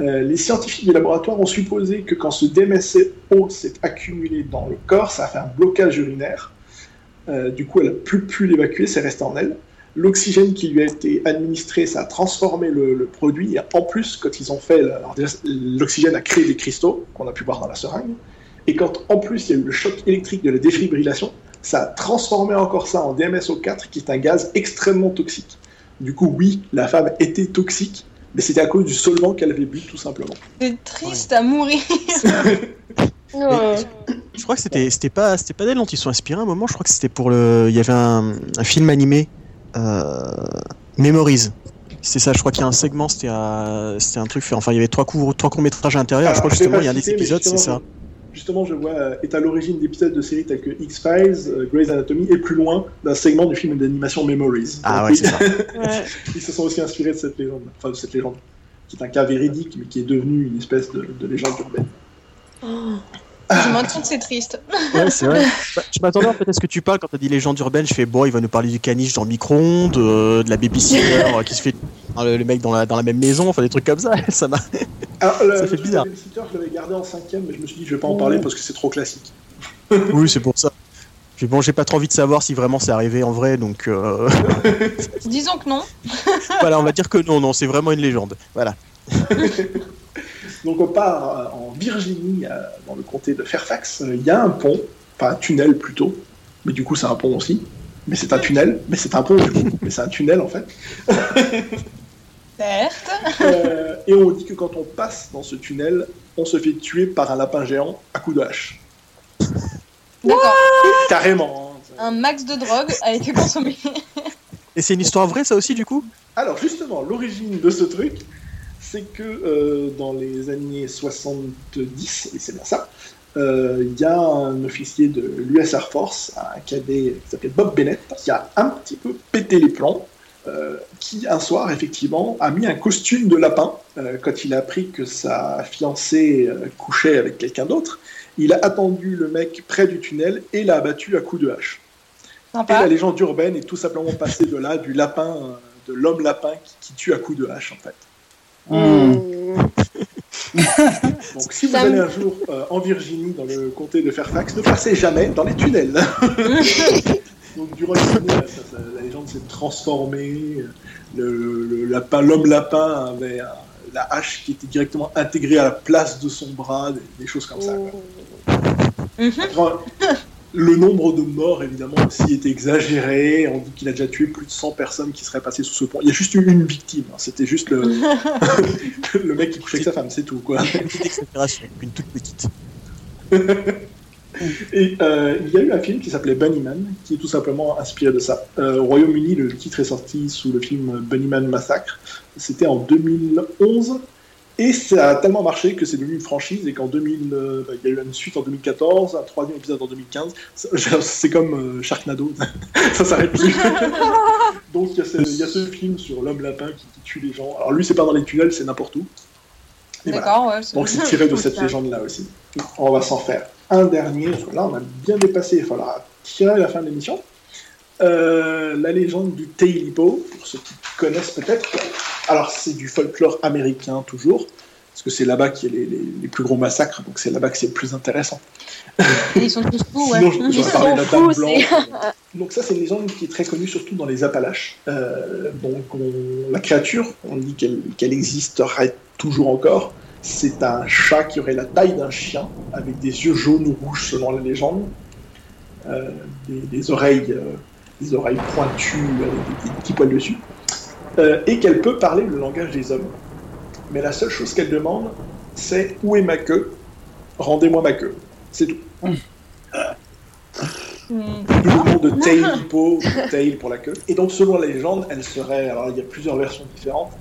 Euh, les scientifiques du laboratoire ont supposé que quand ce DMSO s'est accumulé dans le corps, ça a fait un blocage urinaire. Euh, du coup, elle n'a plus pu l'évacuer, c'est resté en elle. L'oxygène qui lui a été administré, ça a transformé le, produit. En plus, quand ils ont fait, l'oxygène a créé des cristaux qu'on a pu voir dans la seringue. Et quand en plus il y a eu le choc électrique de la défibrillation, ça a transformé encore ça en DMSO4, qui est un gaz extrêmement toxique. Du coup, oui, la femme était toxique, mais c'était à cause du solvant qu'elle avait bu, tout simplement. C'est triste à mourir. Ouais. Je crois que c'était c'était pas c'était pas d'elle dont ils sont inspirés à un moment. Je crois que c'était pour le. Il y avait un, un film animé, euh, Memories. C'est ça. Je crois qu'il y a un segment. C'était un truc fait. Enfin, il y avait trois courts trois courts métrages à l'intérieur. je crois vais justement il y a un des épisodes, c'est ça. Justement, je vois, euh, est à l'origine d'épisodes de séries telles que X-Files, euh, Grey's Anatomy, et plus loin, d'un segment du film d'animation Memories. Ah Donc, ouais, ils- c'est ça. Ouais. Ils se sont aussi inspirés de cette légende, enfin de cette légende, qui est un cas véridique, mais qui est devenu une espèce de, de légende urbaine. Je m'entends que c'est triste. Ouais, c'est vrai. Bah, je m'attendais en fait à ce que tu parles quand t'as dit légende urbaine. Je fais bon, il va nous parler du caniche dans le micro-ondes, euh, de la babysitter euh, qui se fait hein, le, le mec dans la, dans la même maison, enfin des trucs comme ça. Ça m'a. Alors, le, Ça le fait bizarre. de Babysitter, je l'avais gardé en cinquième, mais je me suis dit, je vais pas en parler parce que c'est trop classique. Oui, c'est pour ça. Puis bon, j'ai pas trop envie de savoir si vraiment c'est arrivé en vrai, donc euh, Disons que non. voilà, on va dire que non, non, c'est vraiment une légende. Voilà. Donc on part euh, en Virginie, euh, dans le comté de Fairfax. Il y a un pont, enfin un tunnel plutôt, mais du coup c'est un pont aussi. Mais c'est un tunnel, mais c'est un pont du coup, mais c'est un tunnel en fait. Certes. Euh, et on dit que quand on passe dans ce tunnel, on se fait tuer par un lapin géant à coups de hache. D'accord. Carrément. hein. Un max de drogue a été consommé. Et c'est une histoire vraie, ça aussi, du coup? Alors justement, l'origine de ce truc, c'est que euh, dans les années 70, et c'est bien ça, euh, il y a un officier de l'US Air Force, un cadet qui s'appelle Bob Bennett, qui a un petit peu pété les plombs, euh, qui un soir, effectivement, a mis un costume de lapin quand il a appris que sa fiancée couchait avec quelqu'un d'autre. Il a attendu le mec près du tunnel et l'a abattu à coups de hache. Et la légende urbaine est tout simplement passée de là, du lapin, de l'homme lapin qui, qui tue à coups de hache, en fait. Hmm. Donc, si vous allez un jour euh, en Virginie, dans le comté de Fairfax, ne passez jamais dans les tunnels. Donc, durant les années, ça- ça- la légende s'est transformée. Le, le lapin, l'homme lapin avait un- la hache qui était directement intégrée à la place de son bras, des, des choses comme ça. quoi. Mhm. Grand- Le nombre de morts, évidemment, aussi est exagéré. On dit qu'il a déjà tué plus de 100 personnes qui seraient passées sous ce pont. Il y a juste eu une victime. hein. C'était juste le... le mec qui couchait avec sa femme, c'est tout, quoi. Une petite exagération, une toute petite. Et euh, il y a eu un film qui s'appelait Bunnyman, qui est tout simplement inspiré de ça. Euh, au Royaume-Uni, le titre est sorti sous le film Bunnyman Massacre. C'était en 2011. Et ça a tellement marché que c'est devenu une franchise et qu'en 2000, euh, il y a eu une suite en 2014, un troisième épisode en 2015. Ça- C'est comme euh, Sharknado, ça s'arrête plus. Donc il y, a ce, il y a ce film sur l'homme lapin qui, qui tue les gens. Alors lui, c'est pas dans les tunnels, c'est n'importe où. Et voilà. D'accord, ouais. Donc c'est tiré de cette légende-là aussi. On va s'en faire un dernier, là on a bien dépassé, il faudra tirer la fin de l'émission. Euh, la légende du Tailipo, pour ceux qui connaissent peut-être. Alors c'est du folklore américain toujours, parce que c'est là-bas qu'il y a les, les- les plus gros massacres, donc c'est là-bas que c'est le plus intéressant. Ils sont tous fous, ouais. Sinon, je- Ils de la sont Dame fous, Blanche. Donc ça, c'est une légende qui est très connue, surtout dans les Appalaches. Euh, donc on- la créature, on dit qu'elle existerait toujours encore. C'est un chat qui aurait la taille d'un chien, avec des yeux jaunes ou rouges selon la légende, Euh, des, des oreilles, des oreilles pointues avec des, des petits poils dessus, Euh, et qu'elle peut parler le langage des hommes. Mais la seule chose qu'elle demande, c'est où est ma queue? Rendez-moi ma queue. C'est tout. D'où le nom de Tail Hippo, Tail pour la queue. Et donc, selon la légende, elle serait. Alors, il y a plusieurs versions différentes.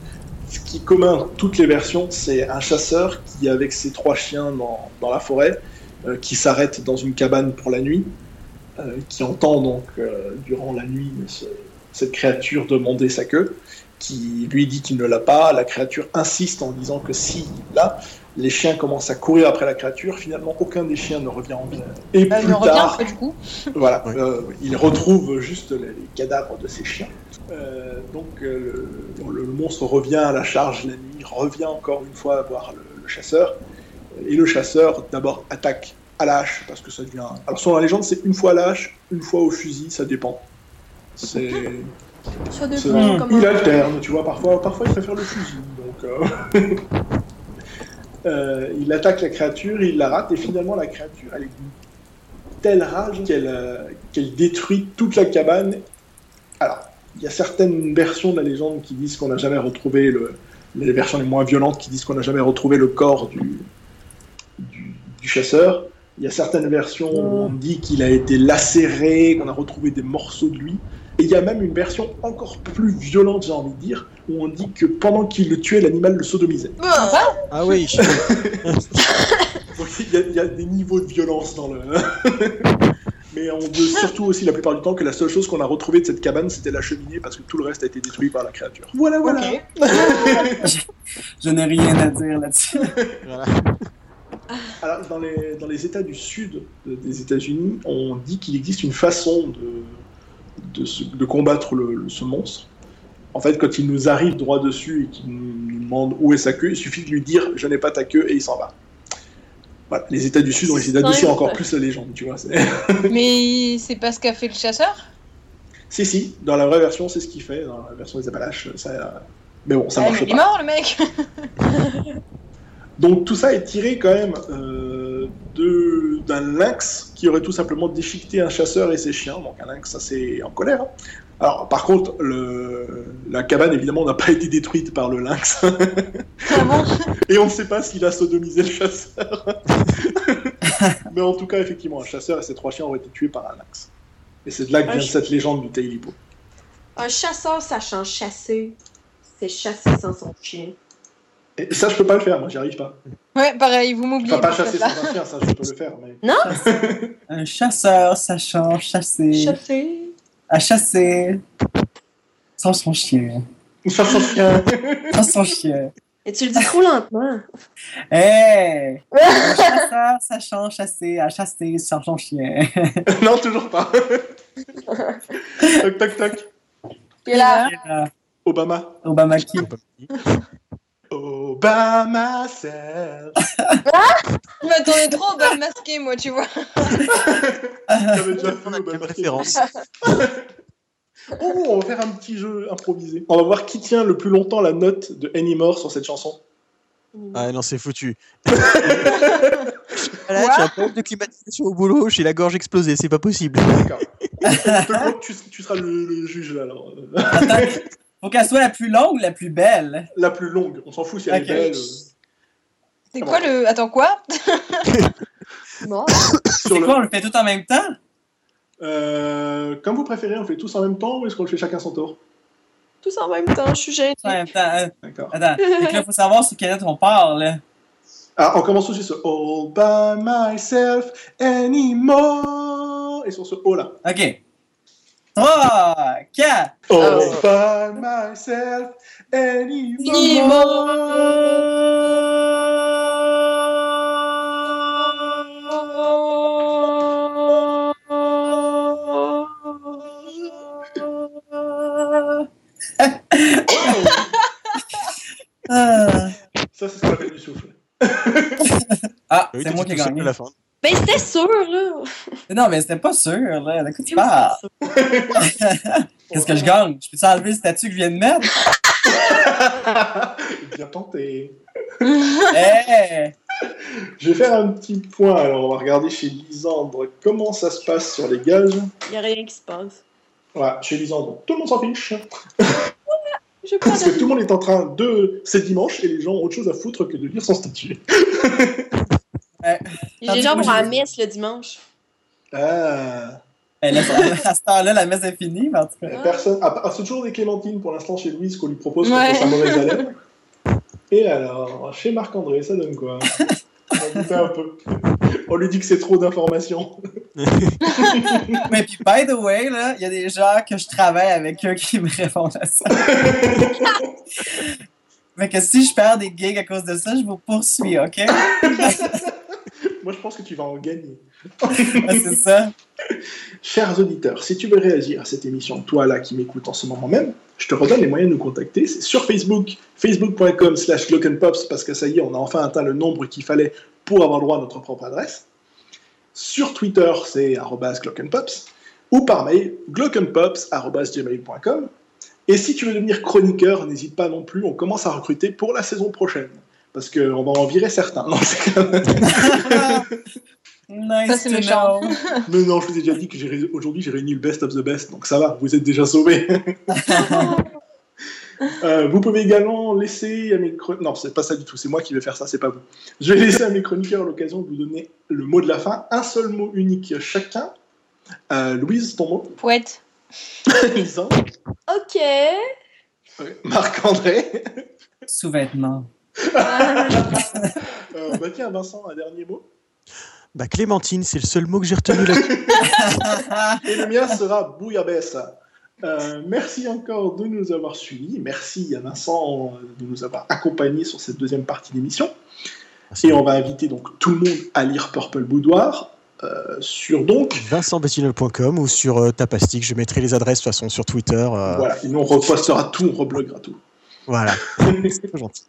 Ce qui est commun dans toutes les versions, c'est un chasseur qui, avec ses trois chiens dans, dans la forêt, euh, qui s'arrête dans une cabane pour la nuit, qui entend donc, euh, durant la nuit, ce- cette créature demander sa queue, qui lui dit qu'il ne l'a pas. La créature insiste en disant que si l'a, les chiens commencent à courir après la créature. Finalement, aucun des chiens ne revient en vie. Et Bah, il plus ne revient tard, du coup. voilà, euh, il retrouve juste les, les cadavres de ses chiens. Euh, donc euh, le, le monstre revient à la charge la nuit, revient encore une fois voir le, le chasseur. Et le chasseur d'abord attaque à la hache, parce que ça devient... Alors sur la légende, c'est une fois à la hache, une fois au fusil, ça dépend. C'est... Ça dépend comment. Il alterne, tu vois, parfois, parfois il préfère le fusil. Donc, euh, euh, il attaque la créature, il la rate, et finalement la créature, elle est d'une telle rage qu'elle euh, qu'elle détruit toute la cabane. Alors, il y a certaines versions de la légende qui disent qu'on n'a jamais retrouvé le. Les versions les moins violentes qui disent qu'on n'a jamais retrouvé le corps du, du, du chasseur. Il y a certaines versions où on dit qu'il a été lacéré, qu'on a retrouvé des morceaux de lui. Et il y a même une version encore plus violente, j'ai envie de dire, où on dit que pendant qu'il le tuait, l'animal le sodomisait. Ah oui, Donc il y, a, il y a des niveaux de violence dans le. Mais on veut surtout aussi la plupart du temps que la seule chose qu'on a retrouvée de cette cabane, c'était la cheminée, parce que tout le reste a été détruit par la créature. Voilà, voilà. Ok. Je n'ai rien à dire là-dessus. voilà. Alors, dans les, dans les États du Sud de- des États-Unis, on dit qu'il existe une façon de, de, se- de combattre le- le- ce monstre. En fait, quand il nous arrive droit dessus et qu'il nous, demande où est sa queue, il suffit de lui dire je n'ai pas ta queue et il s'en va. Voilà, les États du Sud ont essayé d'adoucir encore plus la légende, tu vois. Mais c'est pas ce qu'a fait le chasseur? Si, si, dans la vraie version, c'est ce qu'il fait. Dans la version des Appalaches, ça. Mais bon, ça Ah, marche Il est mort le mec Donc tout ça est tiré quand même euh, d'un lynx qui aurait tout simplement déchiqueté un chasseur et ses chiens. Donc un lynx assez en colère. hein. Alors par contre, le, la cabane évidemment n'a pas été détruite par le lynx. Ah bon? Et on ne sait pas s'il a sodomisé le chasseur. Mais en tout cas, effectivement, un chasseur et ses trois chiens auraient été tués par un lynx. Et c'est de là que vient cette légende du Tailipo. Un chasseur sachant chasser, c'est chasser sans son chien. Et ça, je peux pas le faire, moi, j'y arrive pas. Ouais, pareil, vous m'oubliez. Enfin, pas pour chasser ça. sans un chien, ça, je peux le faire. Mais... Un chasseur sachant chasser. Chasser. À chasser. Sans son chien. Sans son chien. Sans son chien. Et tu le dis trop lentement. Hey! Un chasseur sachant chasser, à chasser sans son chien. non, toujours pas. toc, toc, toc. Et là, Obama. Obama qui? Obama Serge. je m'attendais trop au bal masqué, moi, tu vois. J'avais déjà fait On a quelle Obama référence Oh, on va faire un petit jeu improvisé. On va voir qui tient le plus longtemps la note de Anymore sur cette chanson. Ah non, c'est foutu. Voilà, j'ai un problème de climatisation au boulot, j'ai la gorge explosée, c'est pas possible. D'accord. Tu seras le, le juge là. Alors. Faut qu'elle soit la plus longue ou la plus belle? La plus longue, on s'en fout si elle Ok. est belle. C'est quoi le. Attends, quoi? Bon. C'est le- quoi, on le fait tout en même temps? Euh, comme vous préférez, on le fait tous en même temps ou est-ce qu'on le fait chacun son tour? Tous en même temps, je suis gênée. Tout en même temps. hein. D'accord. Attends, que là, faut savoir sur quelle lettre on part, là. Ah, on commence aussi sur All by myself anymore. Et sur ce O là. OK. 3, 4. All by myself Ah, Ça, c'est ce qu'on appelle du souffle. Ah, Oui, c'est moi qui ai gagné. la fin. Ben, c'était sûr, là. Non, mais c'était pas sûr, là. De quoi tu parles? Qu'est-ce que je gagne? Je peux-tu enlever le statut que je viens de mettre? Bien tenté. Hey! Je vais faire un petit point. Alors, on va regarder chez Lisandre comment ça se passe sur les gages. Y a rien qui se passe. Voilà, chez Lisandre, tout le monde s'en fiche. Je Parce que tout le monde est en train de. C'est dimanche et les gens ont autre chose à foutre que de lire son statut. Gens moi, vont à la j'ai- messe le dimanche. Ah. Là, à ce temps-là, la messe est finie, mais en tout cas. Personne. Ah, ah, c'est toujours des clémentines pour l'instant chez Louise qu'on lui propose Ouais. contre sa mauvaise haleine. Et alors, chez Marc-André, ça donne quoi? On goûter un peu. On lui dit que c'est trop d'informations. Mais puis, by the way, là, il y a des gens que je travaille avec eux qui me répondent à ça. Mais que si je perds des gigs à cause de ça, je vous poursuis, OK? Moi, je pense que tu vas en gagner. Ah, C'est ça. Chers auditeurs, si tu veux réagir à cette émission, toi là qui m'écoutes en ce moment même, je te redonne les moyens de nous contacter. C'est sur Facebook, facebook.com slash glockenpops, parce que ça y est, on a enfin atteint le nombre qu'il fallait pour avoir droit à notre propre adresse. Sur Twitter, c'est glockenpops, ou par mail, glockenpops.gmail.com. Et si tu veux devenir chroniqueur, n'hésite pas non plus, on commence à recruter pour la saison prochaine. Parce qu'on va en virer certains. Non, c'est quand même- Nice Ça, c'est to méchant. Mais non, je vous ai déjà dit que j'ai ré- aujourd'hui j'ai réuni le best of the best, donc ça va, vous êtes déjà sauvés. Euh, vous pouvez également laisser à mes chron- non c'est pas ça du tout, c'est moi qui vais faire ça, c'est pas vous. Je vais laisser à mes chroniqueurs l'occasion de vous donner le mot de la fin, un seul mot unique chacun. Euh, Louise, ton mot Poète. Lisa, Ok. Marc-André, Sous-vêtements. Euh, bah tiens Vincent, un dernier mot. Bah, Clémentine, c'est le seul mot que j'ai retenu là. Et le mien sera Bouillabaisse. Euh, merci encore de nous avoir suivis. Merci à Vincent euh, de nous avoir accompagnés sur cette deuxième partie d'émission. Et on va inviter donc tout le monde à lire Purple Boudoir euh, sur donc. VincentBettinol.com ou sur euh, Tapastic. Je mettrai les adresses de toute façon sur Twitter. euh, Voilà, et nous on repostera tout, on rebloguera tout. voilà. C'est gentil.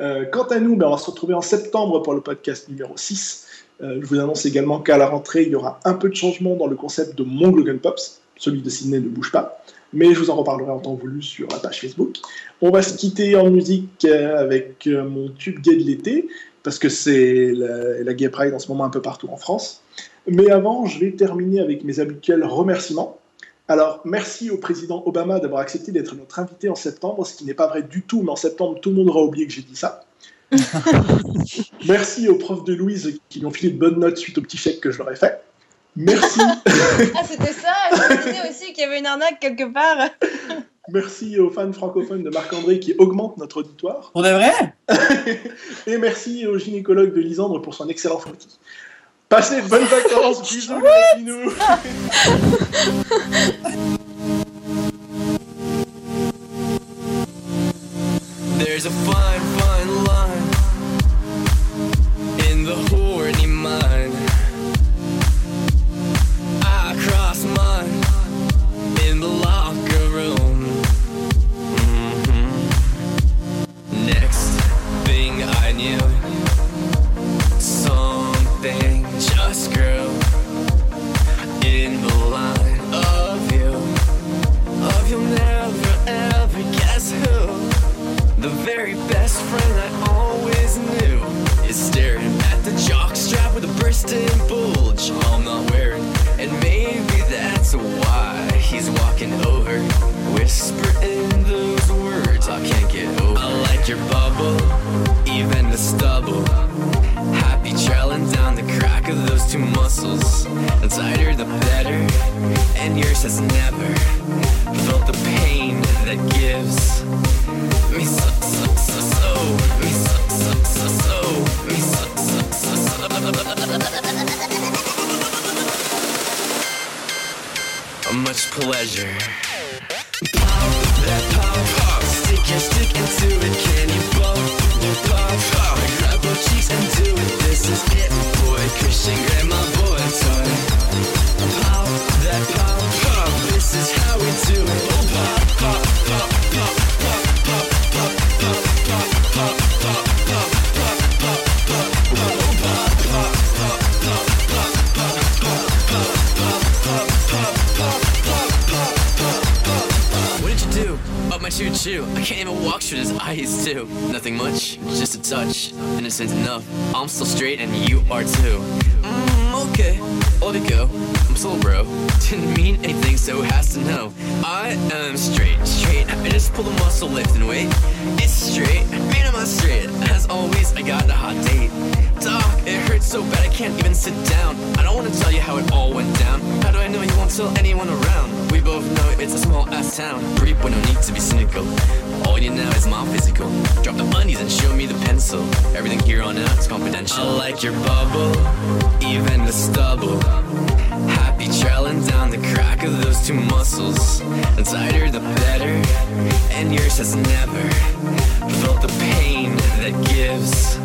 Euh, quant à nous, ben, on va se retrouver en septembre pour le podcast numéro 6. Euh, je vous annonce également qu'à la rentrée, il y aura un peu de changement dans le concept de mon Glogan Pops. Celui de Sydney ne bouge pas. Mais je vous en reparlerai en temps voulu sur la page Facebook. On va se quitter en musique euh, avec mon tube gay de l'été, parce que c'est la, la Gay Pride en ce moment un peu partout en France. Mais avant, je vais terminer avec mes habituels remerciements. Alors, merci au président Obama d'avoir accepté d'être notre invité en septembre, ce qui n'est pas vrai du tout, mais en septembre, tout le monde aura oublié que j'ai dit ça. merci aux profs de Louise qui lui ont filé de bonnes notes suite au petit chèque que je leur ai fait. Merci, Ah, c'était ça Je me disais aussi qu'il y avait une arnaque quelque part. merci aux fans francophones de Marc-André qui augmentent notre auditoire. Pour de vrai? Et merci au gynécologue de Lisandre pour son excellent foutis. Passez de bonnes vacances, bisous les pinous. There's a fine, fine line in the horny whisper in those words I can't get over. I like your bubble, even the stubble. Happy trailing down the crack of those two muscles. The tighter the better, and yours has never felt the pain that gives me so, so, so, so, me so, so, so, so, me so, so, so, so. Much pleasure that power. Touch. Innocent enough. I'm still straight and you are too. Mm, okay, let it go. I'm still bro. Didn't mean anything, so has to know. I am straight, straight. I just pull the muscle lift and wait. It's straight, man, am I straight? As always, I got a hot date. Doc, it hurts so bad I can't even sit down. I don't wanna tell you how it all went down. How do I know you won't tell anyone small town. Reap when no need to be cynical. All you need now is my physical. Drop the undies and show me the pencil. Everything here on out is confidential. I like your bubble, even the stubble. Happy trailing down the crack of those two muscles. The tighter, the better. And yours has never felt the pain that gives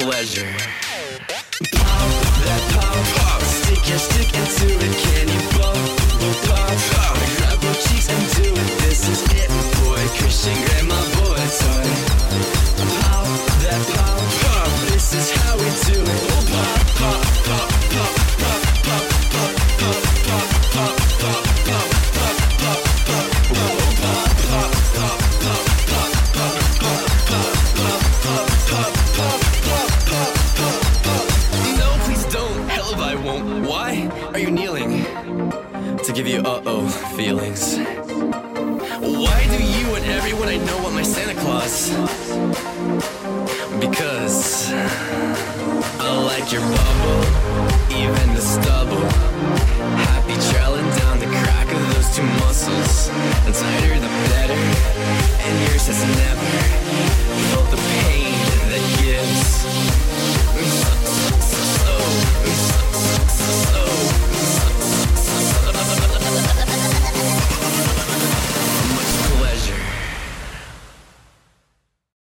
pleasure. Pop that pop, pop. Stick your stick into it.